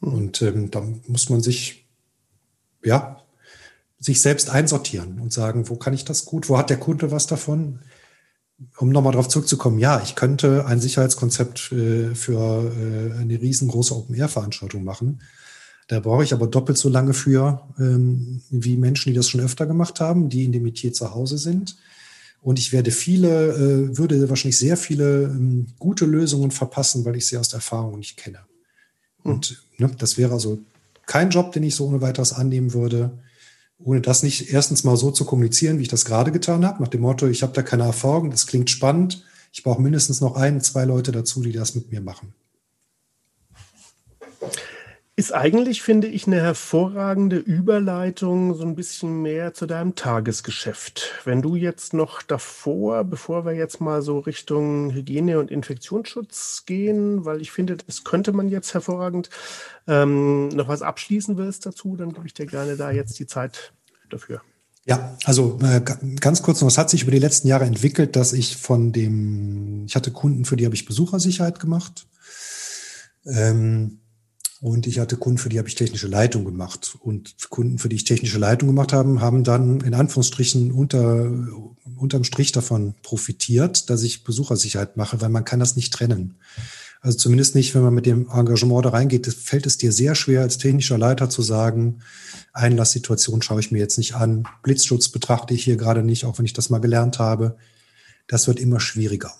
Mhm. Und ähm, da muss man sich, ja, sich selbst einsortieren und sagen, wo kann ich das gut, wo hat der Kunde was davon? Um nochmal darauf zurückzukommen, ja, ich könnte ein Sicherheitskonzept äh, für äh, eine riesengroße Open-Air-Veranstaltung machen. Da brauche ich aber doppelt so lange für, ähm, wie Menschen, die das schon öfter gemacht haben, die in dem Metier zu Hause sind. Und ich werde viele, äh, würde wahrscheinlich sehr viele ähm, gute Lösungen verpassen, weil ich sie aus der Erfahrung nicht kenne. Hm. Und ne, das wäre also kein Job, den ich so ohne weiteres annehmen würde, ohne das nicht erstens mal so zu kommunizieren, wie ich das gerade getan habe, nach dem Motto, ich habe da keine Erfahrung, das klingt spannend, ich brauche mindestens noch ein, zwei Leute dazu, die das mit mir machen. Ist eigentlich, finde ich, eine hervorragende Überleitung so ein bisschen mehr zu deinem Tagesgeschäft. Wenn du jetzt noch davor, bevor wir jetzt mal so Richtung Hygiene und Infektionsschutz gehen, weil ich finde, das könnte man jetzt hervorragend, ähm, noch was abschließen willst dazu, dann gebe ich dir gerne da jetzt die Zeit dafür. Ja, also äh, ganz kurz noch, es hat sich über die letzten Jahre entwickelt, dass ich von dem, ich hatte Kunden, für die habe ich Besuchersicherheit gemacht. Ähm, und ich hatte Kunden, für die habe ich technische Leitung gemacht. Und Kunden, für die ich technische Leitung gemacht habe, haben dann in Anführungsstrichen unter, unterm Strich davon profitiert, dass ich Besuchersicherheit mache, weil man kann das nicht trennen. Also zumindest nicht, wenn man mit dem Engagement da reingeht, fällt es dir sehr schwer, als technischer Leiter zu sagen, Einlasssituation schaue ich mir jetzt nicht an, Blitzschutz betrachte ich hier gerade nicht, auch wenn ich das mal gelernt habe. Das wird immer schwieriger.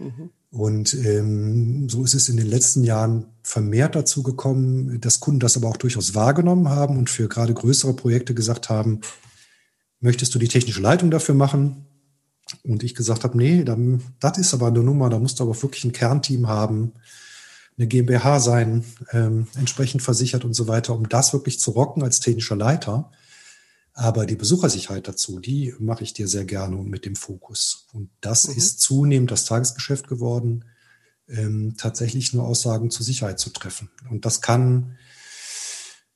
Mhm. Und ähm, so ist es in den letzten Jahren vermehrt dazu gekommen, dass Kunden das aber auch durchaus wahrgenommen haben und für gerade größere Projekte gesagt haben, möchtest du die technische Leitung dafür machen? Und ich gesagt habe, nee, dann, das ist aber eine Nummer, da musst du aber wirklich ein Kernteam haben, eine GmbH sein, ähm, entsprechend versichert und so weiter, um das wirklich zu rocken als technischer Leiter. Aber die Besuchersicherheit dazu, die mache ich dir sehr gerne und mit dem Fokus. Und das mhm. ist zunehmend das Tagesgeschäft geworden, ähm, tatsächlich nur Aussagen zur Sicherheit zu treffen. Und das kann,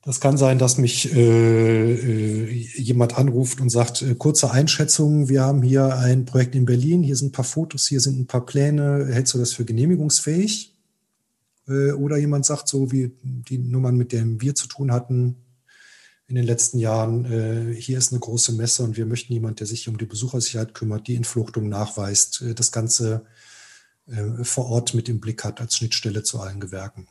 das kann sein, dass mich äh, äh, jemand anruft und sagt, äh, kurze Einschätzung, wir haben hier ein Projekt in Berlin, hier sind ein paar Fotos, hier sind ein paar Pläne, hältst du das für genehmigungsfähig? Äh, oder jemand sagt so, wie die Nummern, mit denen wir zu tun hatten, in den letzten Jahren, äh, hier ist eine große Messe und wir möchten jemand, der sich um die Besuchersicherheit kümmert, die Entfluchtung nachweist, äh, das Ganze äh, vor Ort mit im Blick hat als Schnittstelle zu allen Gewerken.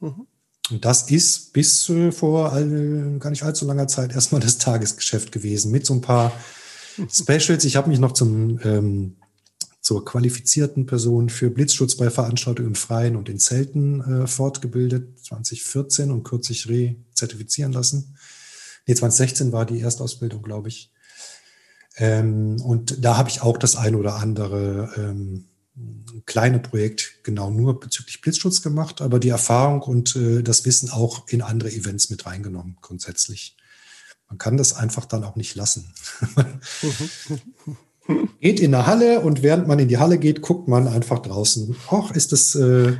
Mhm. Und das ist bis äh, vor all, gar nicht allzu langer Zeit erstmal das Tagesgeschäft gewesen mit so ein paar Specials. Ich habe mich noch zum ähm, zur qualifizierten Person für Blitzschutz bei Veranstaltungen im Freien und in Zelten äh, fortgebildet, 2014 und kürzlich rezertifizieren lassen nee, 2016 war die Erstausbildung, glaube ich. Ähm, und da habe ich auch das ein oder andere ähm, kleine Projekt genau nur bezüglich Blitzschutz gemacht, aber die Erfahrung und äh, das Wissen auch in andere Events mit reingenommen, grundsätzlich. Man kann das einfach dann auch nicht lassen. geht in eine Halle und während man in die Halle geht, guckt man einfach draußen. Och, ist das, äh,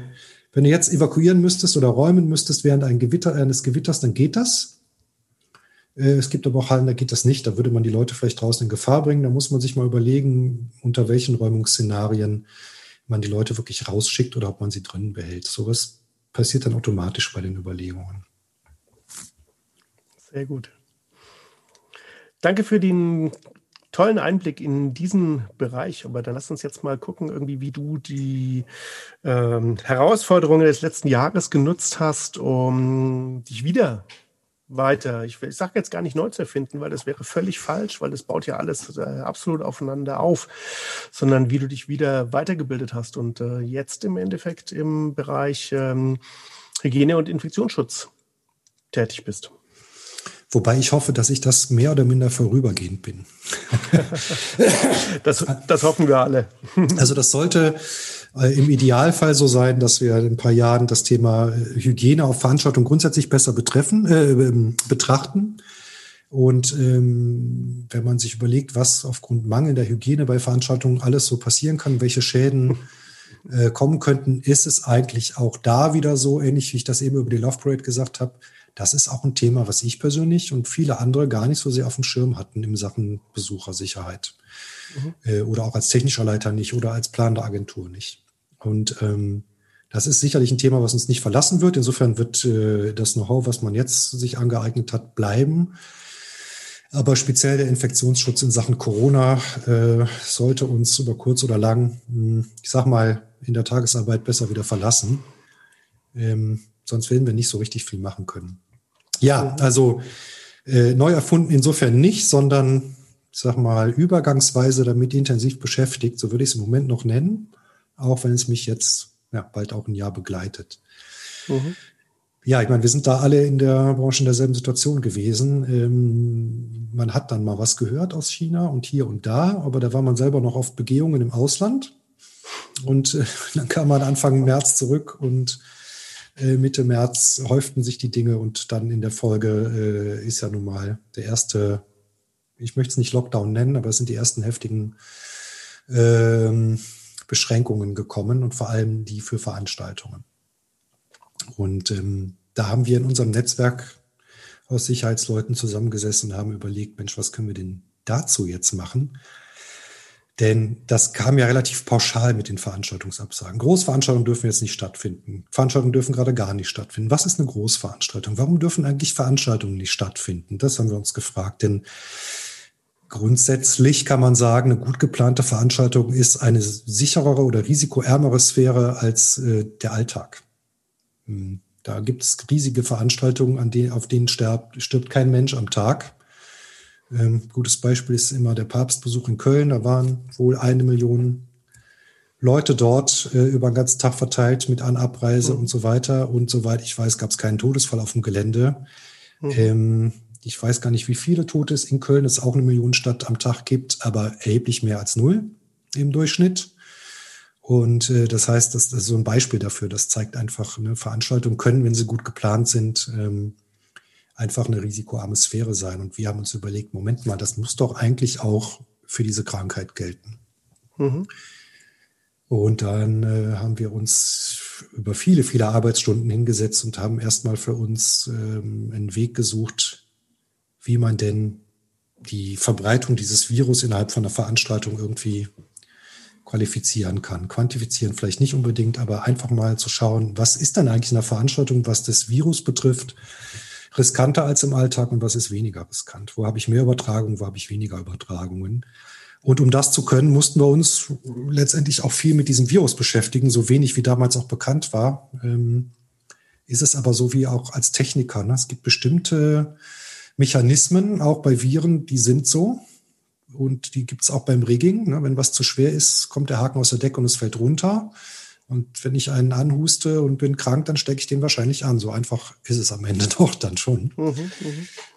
wenn du jetzt evakuieren müsstest oder räumen müsstest während ein Gewitter, eines Gewitters, dann geht das. Äh, es gibt aber auch Hallen, da geht das nicht. Da würde man die Leute vielleicht draußen in Gefahr bringen. Da muss man sich mal überlegen, unter welchen Räumungsszenarien man die Leute wirklich rausschickt oder ob man sie drinnen behält. Sowas passiert dann automatisch bei den Überlegungen. Sehr gut. Danke für den tollen Einblick in diesen Bereich. Aber dann lass uns jetzt mal gucken, irgendwie, wie du die ähm, Herausforderungen des letzten Jahres genutzt hast, um dich wieder weiter, ich, ich sage jetzt gar nicht neu zu erfinden, weil das wäre völlig falsch, weil das baut ja alles äh, absolut aufeinander auf, sondern wie du dich wieder weitergebildet hast und äh, jetzt im Endeffekt im Bereich ähm, Hygiene und Infektionsschutz tätig bist. Wobei ich hoffe, dass ich das mehr oder minder vorübergehend bin. das, das hoffen wir alle. also das sollte im Idealfall so sein, dass wir in ein paar Jahren das Thema äh, Hygiene auf Veranstaltungen grundsätzlich besser betreffen, äh, ähm, betrachten. Und ähm, wenn man sich überlegt, was aufgrund mangelnder Hygiene bei Veranstaltungen alles so passieren kann, welche Schäden äh, kommen könnten, ist es eigentlich auch da wieder so, ähnlich wie ich das eben über die Love Parade gesagt habe, das ist auch ein Thema, was ich persönlich und viele andere gar nicht so sehr auf dem Schirm hatten in Sachen Besuchersicherheit. Mhm. Äh, oder auch als technischer Leiter nicht oder als Plan der Agentur nicht. Und ähm, das ist sicherlich ein Thema, was uns nicht verlassen wird. Insofern wird äh, das Know-how, was man jetzt sich angeeignet hat, bleiben. Aber speziell der Infektionsschutz in Sachen Corona äh, sollte uns über kurz oder lang, mh, hm, ich sag mal, in der Tagesarbeit besser wieder verlassen. Ähm, sonst werden wir nicht so richtig viel machen können. Ja, also äh, neu erfunden insofern nicht, sondern ich sag mal übergangsweise damit intensiv beschäftigt, so würde ich es im Moment noch nennen, auch wenn es mich jetzt ja, bald auch ein Jahr begleitet. Mhm. Ja, ich meine, wir sind da alle in der Branche in derselben Situation gewesen. Ähm, man hat dann mal was gehört aus China und hier und da, aber da war man selber noch auf Begehungen im Ausland. Und äh, dann kam man Anfang März zurück und äh, Mitte März häuften sich die Dinge und dann in der Folge äh, ist ja nun mal der erste, ich möchte es nicht Lockdown nennen, aber es sind die ersten heftigen ähm, Beschränkungen gekommen und vor allem die für Veranstaltungen. Und ähm, da haben wir in unserem Netzwerk aus Sicherheitsleuten zusammengesessen und haben überlegt, Mensch, was können wir denn dazu jetzt machen? Denn das kam ja relativ pauschal mit den Veranstaltungsabsagen. Großveranstaltungen dürfen jetzt nicht stattfinden. Veranstaltungen dürfen gerade gar nicht stattfinden. Was ist eine Großveranstaltung? Warum dürfen eigentlich Veranstaltungen nicht stattfinden? Das haben wir uns gefragt. Denn grundsätzlich kann man sagen, eine gut geplante Veranstaltung ist eine sicherere oder risikoärmere Sphäre als äh, der Alltag. Hm, da gibt es riesige Veranstaltungen, an denen, auf denen stirbt, stirbt kein Mensch am Tag. Ähm, gutes Beispiel ist immer der Papstbesuch in Köln. Da waren wohl eine Million Leute dort äh, über den ganzen Tag verteilt mit An- Abreise mhm. und so weiter. Und soweit ich weiß, gab es keinen Todesfall auf dem Gelände. Mhm. Ähm, ich weiß gar nicht, wie viele Tote es in Köln, es auch eine Millionenstadt am Tag gibt, aber erheblich mehr als null im Durchschnitt. Und äh, das heißt, das, das, ist so ein Beispiel dafür. Das zeigt einfach, eine Veranstaltung können, wenn sie gut geplant sind, ähm, einfach eine risikoarme Sphäre sein. Und wir haben uns überlegt, Moment mal, das muss doch eigentlich auch für diese Krankheit gelten. Mhm. Und dann äh, haben wir uns über viele, viele Arbeitsstunden hingesetzt und haben erstmal für uns ähm, einen Weg gesucht, wie man denn die Verbreitung dieses Virus innerhalb von einer Veranstaltung irgendwie qualifizieren kann. Quantifizieren vielleicht nicht unbedingt, aber einfach mal zu schauen, was ist denn eigentlich in einer Veranstaltung, was das Virus betrifft, riskanter als im Alltag und was ist weniger riskant? Wo habe ich mehr Übertragungen, wo habe ich weniger Übertragungen? Und um das zu können, mussten wir uns letztendlich auch viel mit diesem Virus beschäftigen, so wenig wie damals auch bekannt war. Ähm, ist es aber so wie auch als Techniker. Ne? Es gibt bestimmte Mechanismen, auch bei Viren, die sind so. Und die gibt es auch beim Rigging. Ne? Wenn was zu schwer ist, kommt der Haken aus der Decke und es fällt runter. Und wenn ich einen anhuste und bin krank, dann stecke ich den wahrscheinlich an. So einfach ist es am Ende doch dann schon. Mhm, mh.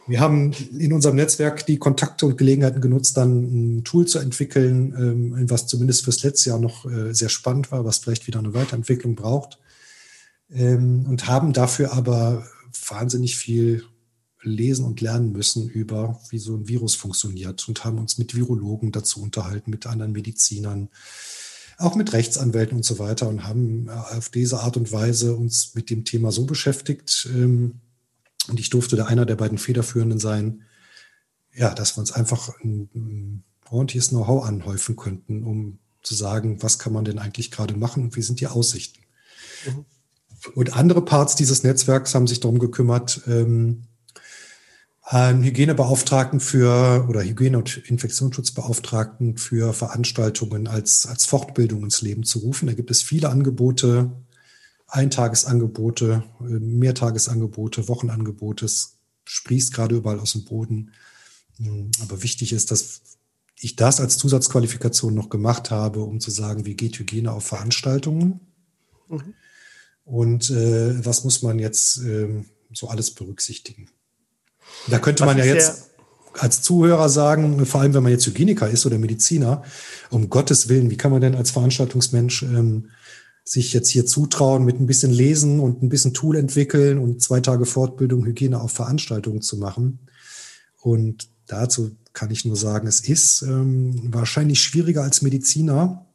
Wir haben in unserem Netzwerk die Kontakte und Gelegenheiten genutzt, dann ein Tool zu entwickeln, ähm, was zumindest fürs letzte Jahr noch äh, sehr spannend war, was vielleicht wieder eine Weiterentwicklung braucht. Ähm, und haben dafür aber wahnsinnig viel lesen und lernen müssen über, wie so ein Virus funktioniert und haben uns mit Virologen dazu unterhalten, mit anderen Medizinern, auch mit Rechtsanwälten und so weiter und haben äh, auf diese Art und Weise uns mit dem Thema so beschäftigt. Ähm, und ich durfte da einer der beiden Federführenden sein, ja, dass wir uns einfach ein, ein ordentliches Know-how anhäufen könnten, um zu sagen, was kann man denn eigentlich gerade machen und wie sind die Aussichten. Mhm. Und andere Parts dieses Netzwerks haben sich darum gekümmert, ähm, einen Hygienebeauftragten für oder Hygiene- und Infektionsschutzbeauftragten für Veranstaltungen als, als Fortbildung ins Leben zu rufen. Da gibt es viele Angebote, Eintagesangebote, äh, Mehrtagesangebote, Wochenangebote. Es sprießt gerade überall aus dem Boden. Hm, aber wichtig ist, dass ich das als Zusatzqualifikation noch gemacht habe, um zu sagen, wie geht Hygiene auf Veranstaltungen? Mhm. Und äh, was muss man jetzt äh, so alles berücksichtigen? Da könnte man ja jetzt als Zuhörer sagen, vor allem wenn man jetzt Hygieniker ist oder Mediziner, um Gottes Willen, wie kann man denn als Veranstaltungsmensch ähm, sich jetzt hier zutrauen, mit ein bisschen Lesen und ein bisschen Tool entwickeln und zwei Tage Fortbildung Hygiene auf Veranstaltungen zu machen? Und dazu kann ich nur sagen, es ist ähm, wahrscheinlich schwieriger als Mediziner,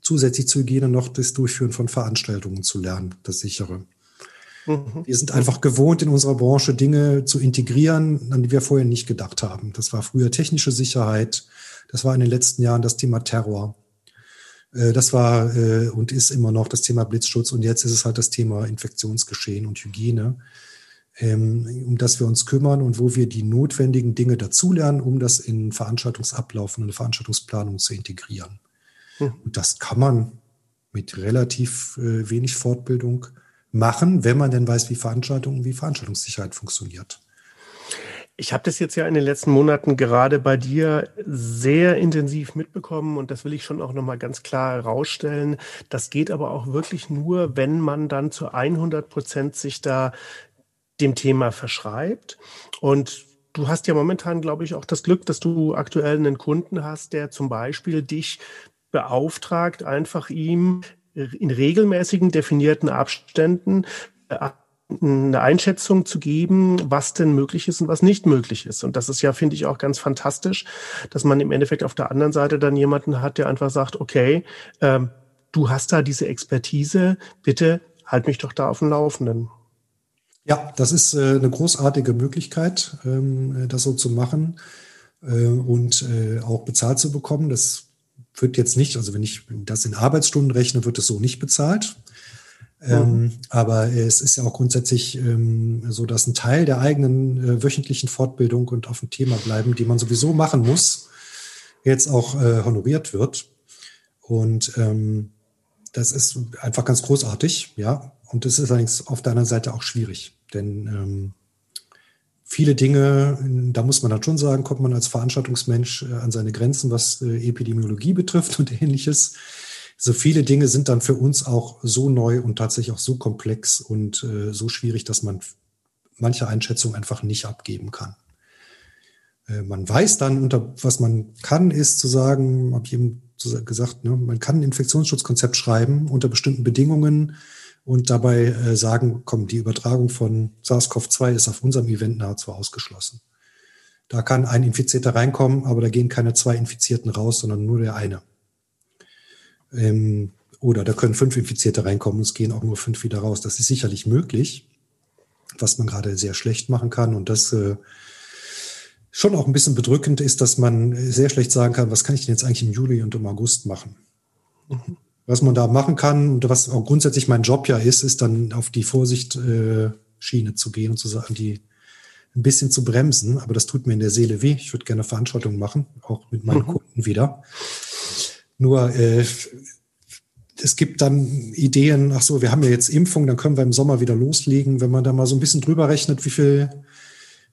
zusätzlich zur Hygiene noch das Durchführen von Veranstaltungen zu lernen, das sichere. Mhm. Wir sind einfach gewohnt, in unserer Branche Dinge zu integrieren, an die wir vorher nicht gedacht haben. Das war früher technische Sicherheit. Das war in den letzten Jahren das Thema Terror. Äh, das war äh, und ist immer noch das Thema Blitzschutz. Und jetzt ist es halt das Thema Infektionsgeschehen und Hygiene, ähm, um das wir uns kümmern und wo wir die notwendigen Dinge dazulernen, um das in Veranstaltungsablauf und Veranstaltungsplanung zu integrieren. Mhm. Und das kann man mit relativ äh, wenig Fortbildung machen, wenn man denn weiß, wie Veranstaltungen, wie Veranstaltungssicherheit funktioniert. Ich habe das jetzt ja in den letzten Monaten gerade bei dir sehr intensiv mitbekommen und das will ich schon auch nochmal ganz klar herausstellen. Das geht aber auch wirklich nur, wenn man dann zu 100 Prozent sich da dem Thema verschreibt. Und du hast ja momentan, glaube ich, auch das Glück, dass du aktuell einen Kunden hast, der zum Beispiel dich beauftragt, einfach ihm in regelmäßigen definierten Abständen äh, eine Einschätzung zu geben, was denn möglich ist und was nicht möglich ist. Und das ist ja, finde ich, auch ganz fantastisch, dass man im Endeffekt auf der anderen Seite dann jemanden hat, der einfach sagt, okay, ähm, du hast da diese Expertise, bitte halt mich doch da auf dem Laufenden. Ja, das ist äh, eine großartige Möglichkeit, ähm, das so zu machen äh, und äh, auch bezahlt zu bekommen. Das wird jetzt nicht, also wenn ich das in Arbeitsstunden rechne, wird es so nicht bezahlt. Ähm, mhm. aber es ist ja auch grundsätzlich ähm, so, dass ein Teil der eigenen äh, wöchentlichen Fortbildung und auf dem Thema bleiben, die man sowieso machen muss, jetzt auch äh, honoriert wird. Und ähm, das ist einfach ganz großartig, ja. Und das ist allerdings auf der anderen Seite auch schwierig, denn ähm, viele Dinge, da muss man dann schon sagen, kommt man als Veranstaltungsmensch äh, an seine Grenzen, was äh, Epidemiologie betrifft und ähnliches. So viele Dinge sind dann für uns auch so neu und tatsächlich auch so komplex und äh, so schwierig, dass man manche Einschätzungen einfach nicht abgeben kann. Man weiß dann, unter was man kann, ist zu sagen, habe ich eben gesagt, ne, man kann ein Infektionsschutzkonzept schreiben unter bestimmten Bedingungen und dabei äh, sagen, komm, die Übertragung von SARS-CoV-2 ist auf unserem Event nahezu ausgeschlossen. Da kann ein Infizierter reinkommen, aber da gehen keine zwei Infizierten raus, sondern nur der eine. Ähm, oder da können fünf Infizierte reinkommen und es gehen auch nur fünf wieder raus. Das ist sicherlich möglich, was man gerade sehr schlecht machen kann. Und das äh, schon auch ein bisschen bedrückend ist, dass man sehr schlecht sagen kann, was kann ich denn jetzt eigentlich im Juli und im August machen? Mhm was man da machen kann und was auch grundsätzlich mein Job ja ist, ist dann auf die Vorsicht-Schiene äh, zu gehen und zu sagen, die ein bisschen zu bremsen. Aber das tut mir in der Seele weh. Ich würde gerne Veranstaltungen machen, auch mit meinen mhm. Kunden wieder. Nur äh, es gibt dann Ideen, ach so, wir haben ja jetzt Impfung, dann können wir im Sommer wieder loslegen. Wenn man da mal so ein bisschen drüber rechnet, wie viel,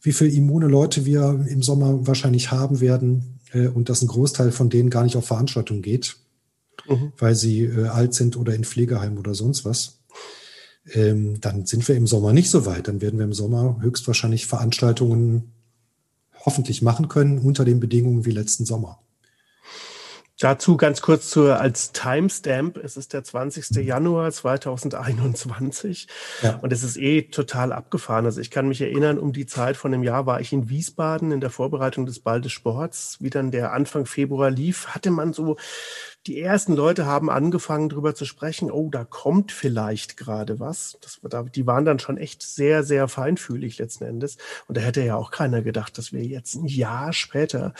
wie viel immune Leute wir im Sommer wahrscheinlich haben werden äh, und dass ein Großteil von denen gar nicht auf Veranstaltungen geht, mhm. weil sie äh, alt sind oder in Pflegeheim oder sonst was. Ähm, dann sind wir im Sommer nicht so weit. Dann werden wir im Sommer höchstwahrscheinlich Veranstaltungen hoffentlich machen können unter den Bedingungen wie letzten Sommer. Dazu ganz kurz zur, als Timestamp. Es ist der 20. Januar 2021 ja. und es ist eh total abgefahren. Also ich kann mich erinnern, um die Zeit von einem Jahr war ich in Wiesbaden in der Vorbereitung des Ball des Sports. Wie dann der Anfang Februar lief, hatte man so die ersten Leute haben angefangen, darüber zu sprechen, oh, da kommt vielleicht gerade was. Das, die waren dann schon echt sehr, sehr feinfühlig letzten Endes. Und da hätte ja auch keiner gedacht, dass wir jetzt ein Jahr später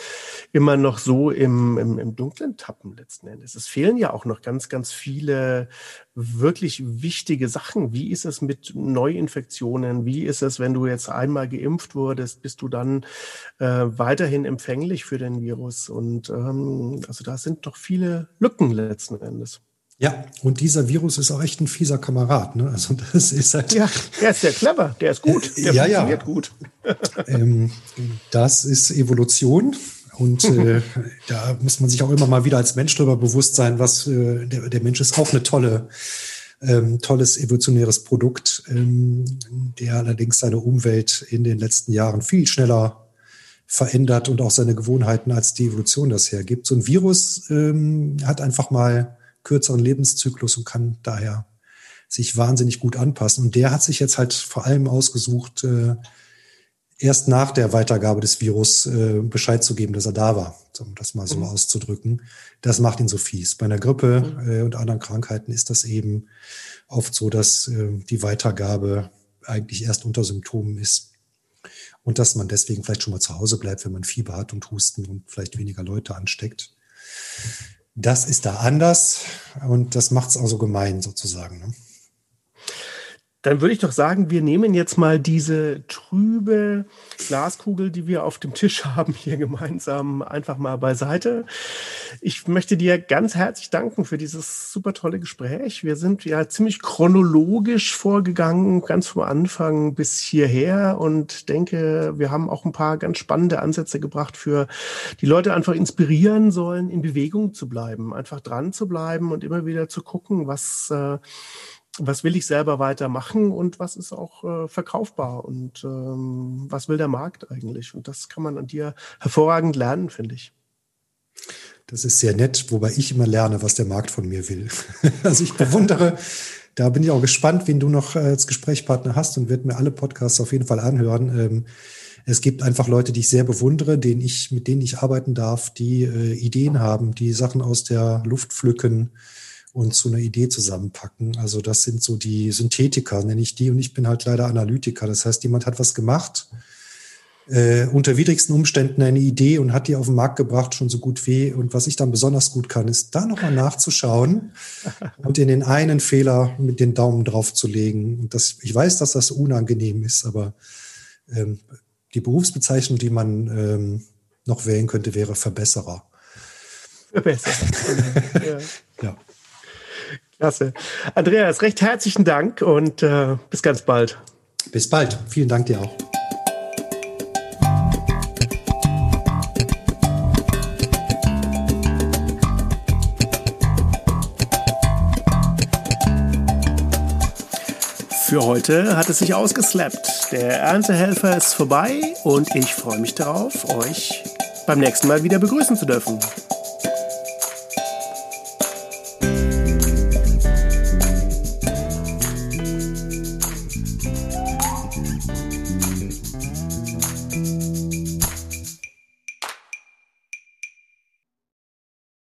immer noch so im, im, im Dunklen tappen letzten Endes. Es fehlen ja auch noch ganz, ganz viele wirklich wichtige Sachen. Wie ist es mit Neuinfektionen? Wie ist es, wenn du jetzt einmal geimpft wurdest, bist du dann äh, weiterhin empfänglich für den Virus? Und ähm, also da sind doch viele Lücken letzten Endes. Ja, und dieser Virus ist auch echt ein fieser Kamerad. Ne? Also das ist halt. Ja, der ist sehr clever, der ist gut, der ja, funktioniert ja. gut. ähm, das ist Evolution. Und äh, da muss man sich auch immer mal wieder als Mensch darüber bewusst sein, was äh, der, der Mensch ist auch eine tolle, ähm, tolles evolutionäres Produkt, ähm, der allerdings seine Umwelt in den letzten Jahren viel schneller verändert und auch seine Gewohnheiten, als die Evolution das hergibt. So ein Virus ähm, hat einfach mal kürzeren Lebenszyklus und kann daher sich wahnsinnig gut anpassen. Und der hat sich jetzt halt vor allem ausgesucht, äh, erst nach der Weitergabe des Virus äh, Bescheid zu geben, dass er da war, um das mal so mhm. auszudrücken. Das macht ihn so fies. Bei einer Grippe mhm. äh, und anderen Krankheiten ist das eben oft so, dass äh, die Weitergabe eigentlich erst unter Symptomen ist. Und dass man deswegen vielleicht schon mal zu Hause bleibt, wenn man Fieber hat und Husten und vielleicht weniger Leute ansteckt. Das ist da anders und das macht es auch so gemein sozusagen. Ne? Dann würde ich doch sagen, wir nehmen jetzt mal diese trübe Glaskugel, die wir auf dem Tisch haben, hier gemeinsam einfach mal beiseite. Ich möchte dir ganz herzlich danken für dieses super tolle Gespräch. Wir sind ja ziemlich chronologisch vorgegangen, ganz vom Anfang bis hierher und denke, wir haben auch ein paar ganz spannende Ansätze gebracht für die Leute einfach inspirieren sollen, in Bewegung zu bleiben, einfach dran zu bleiben und immer wieder zu gucken, was äh, was will ich selber weitermachen und was ist auch äh, verkaufbar und ähm, was will der Markt eigentlich. Und das kann man an dir hervorragend lernen, finde ich. Das ist sehr nett, wobei ich immer lerne, was der Markt von mir will. also ich bewundere, da bin ich auch gespannt, wen du noch als Gesprächspartner hast und werde mir alle Podcasts auf jeden Fall anhören. Ähm, es gibt einfach Leute, die ich sehr bewundere, denen ich, mit denen ich arbeiten darf, die äh, Ideen haben, die Sachen aus der Luft pflücken, und zu einer Idee zusammenpacken. Also das sind so die Synthetiker, nenne ich die. Und ich bin halt leider Analytiker. Das heißt, jemand hat was gemacht, äh, unter widrigsten Umständen eine Idee und hat die auf den Markt gebracht, schon so gut wie. Und was ich dann besonders gut kann, ist da nochmal nachzuschauen und in den einen Fehler mit den Daumen drauf zu legen. Und das, ich weiß, dass das unangenehm ist, aber ähm, die Berufsbezeichnung, die man ähm, noch wählen könnte, wäre Verbesserer. Verbesserer. ja. ja. Klasse. Andreas, recht herzlichen Dank und äh, bis ganz bald. Bis bald. Vielen Dank dir auch. Für heute hat es sich ausgeslappt. Der Erntehelfer ist vorbei und ich freue mich darauf, euch beim nächsten Mal wieder begrüßen zu dürfen.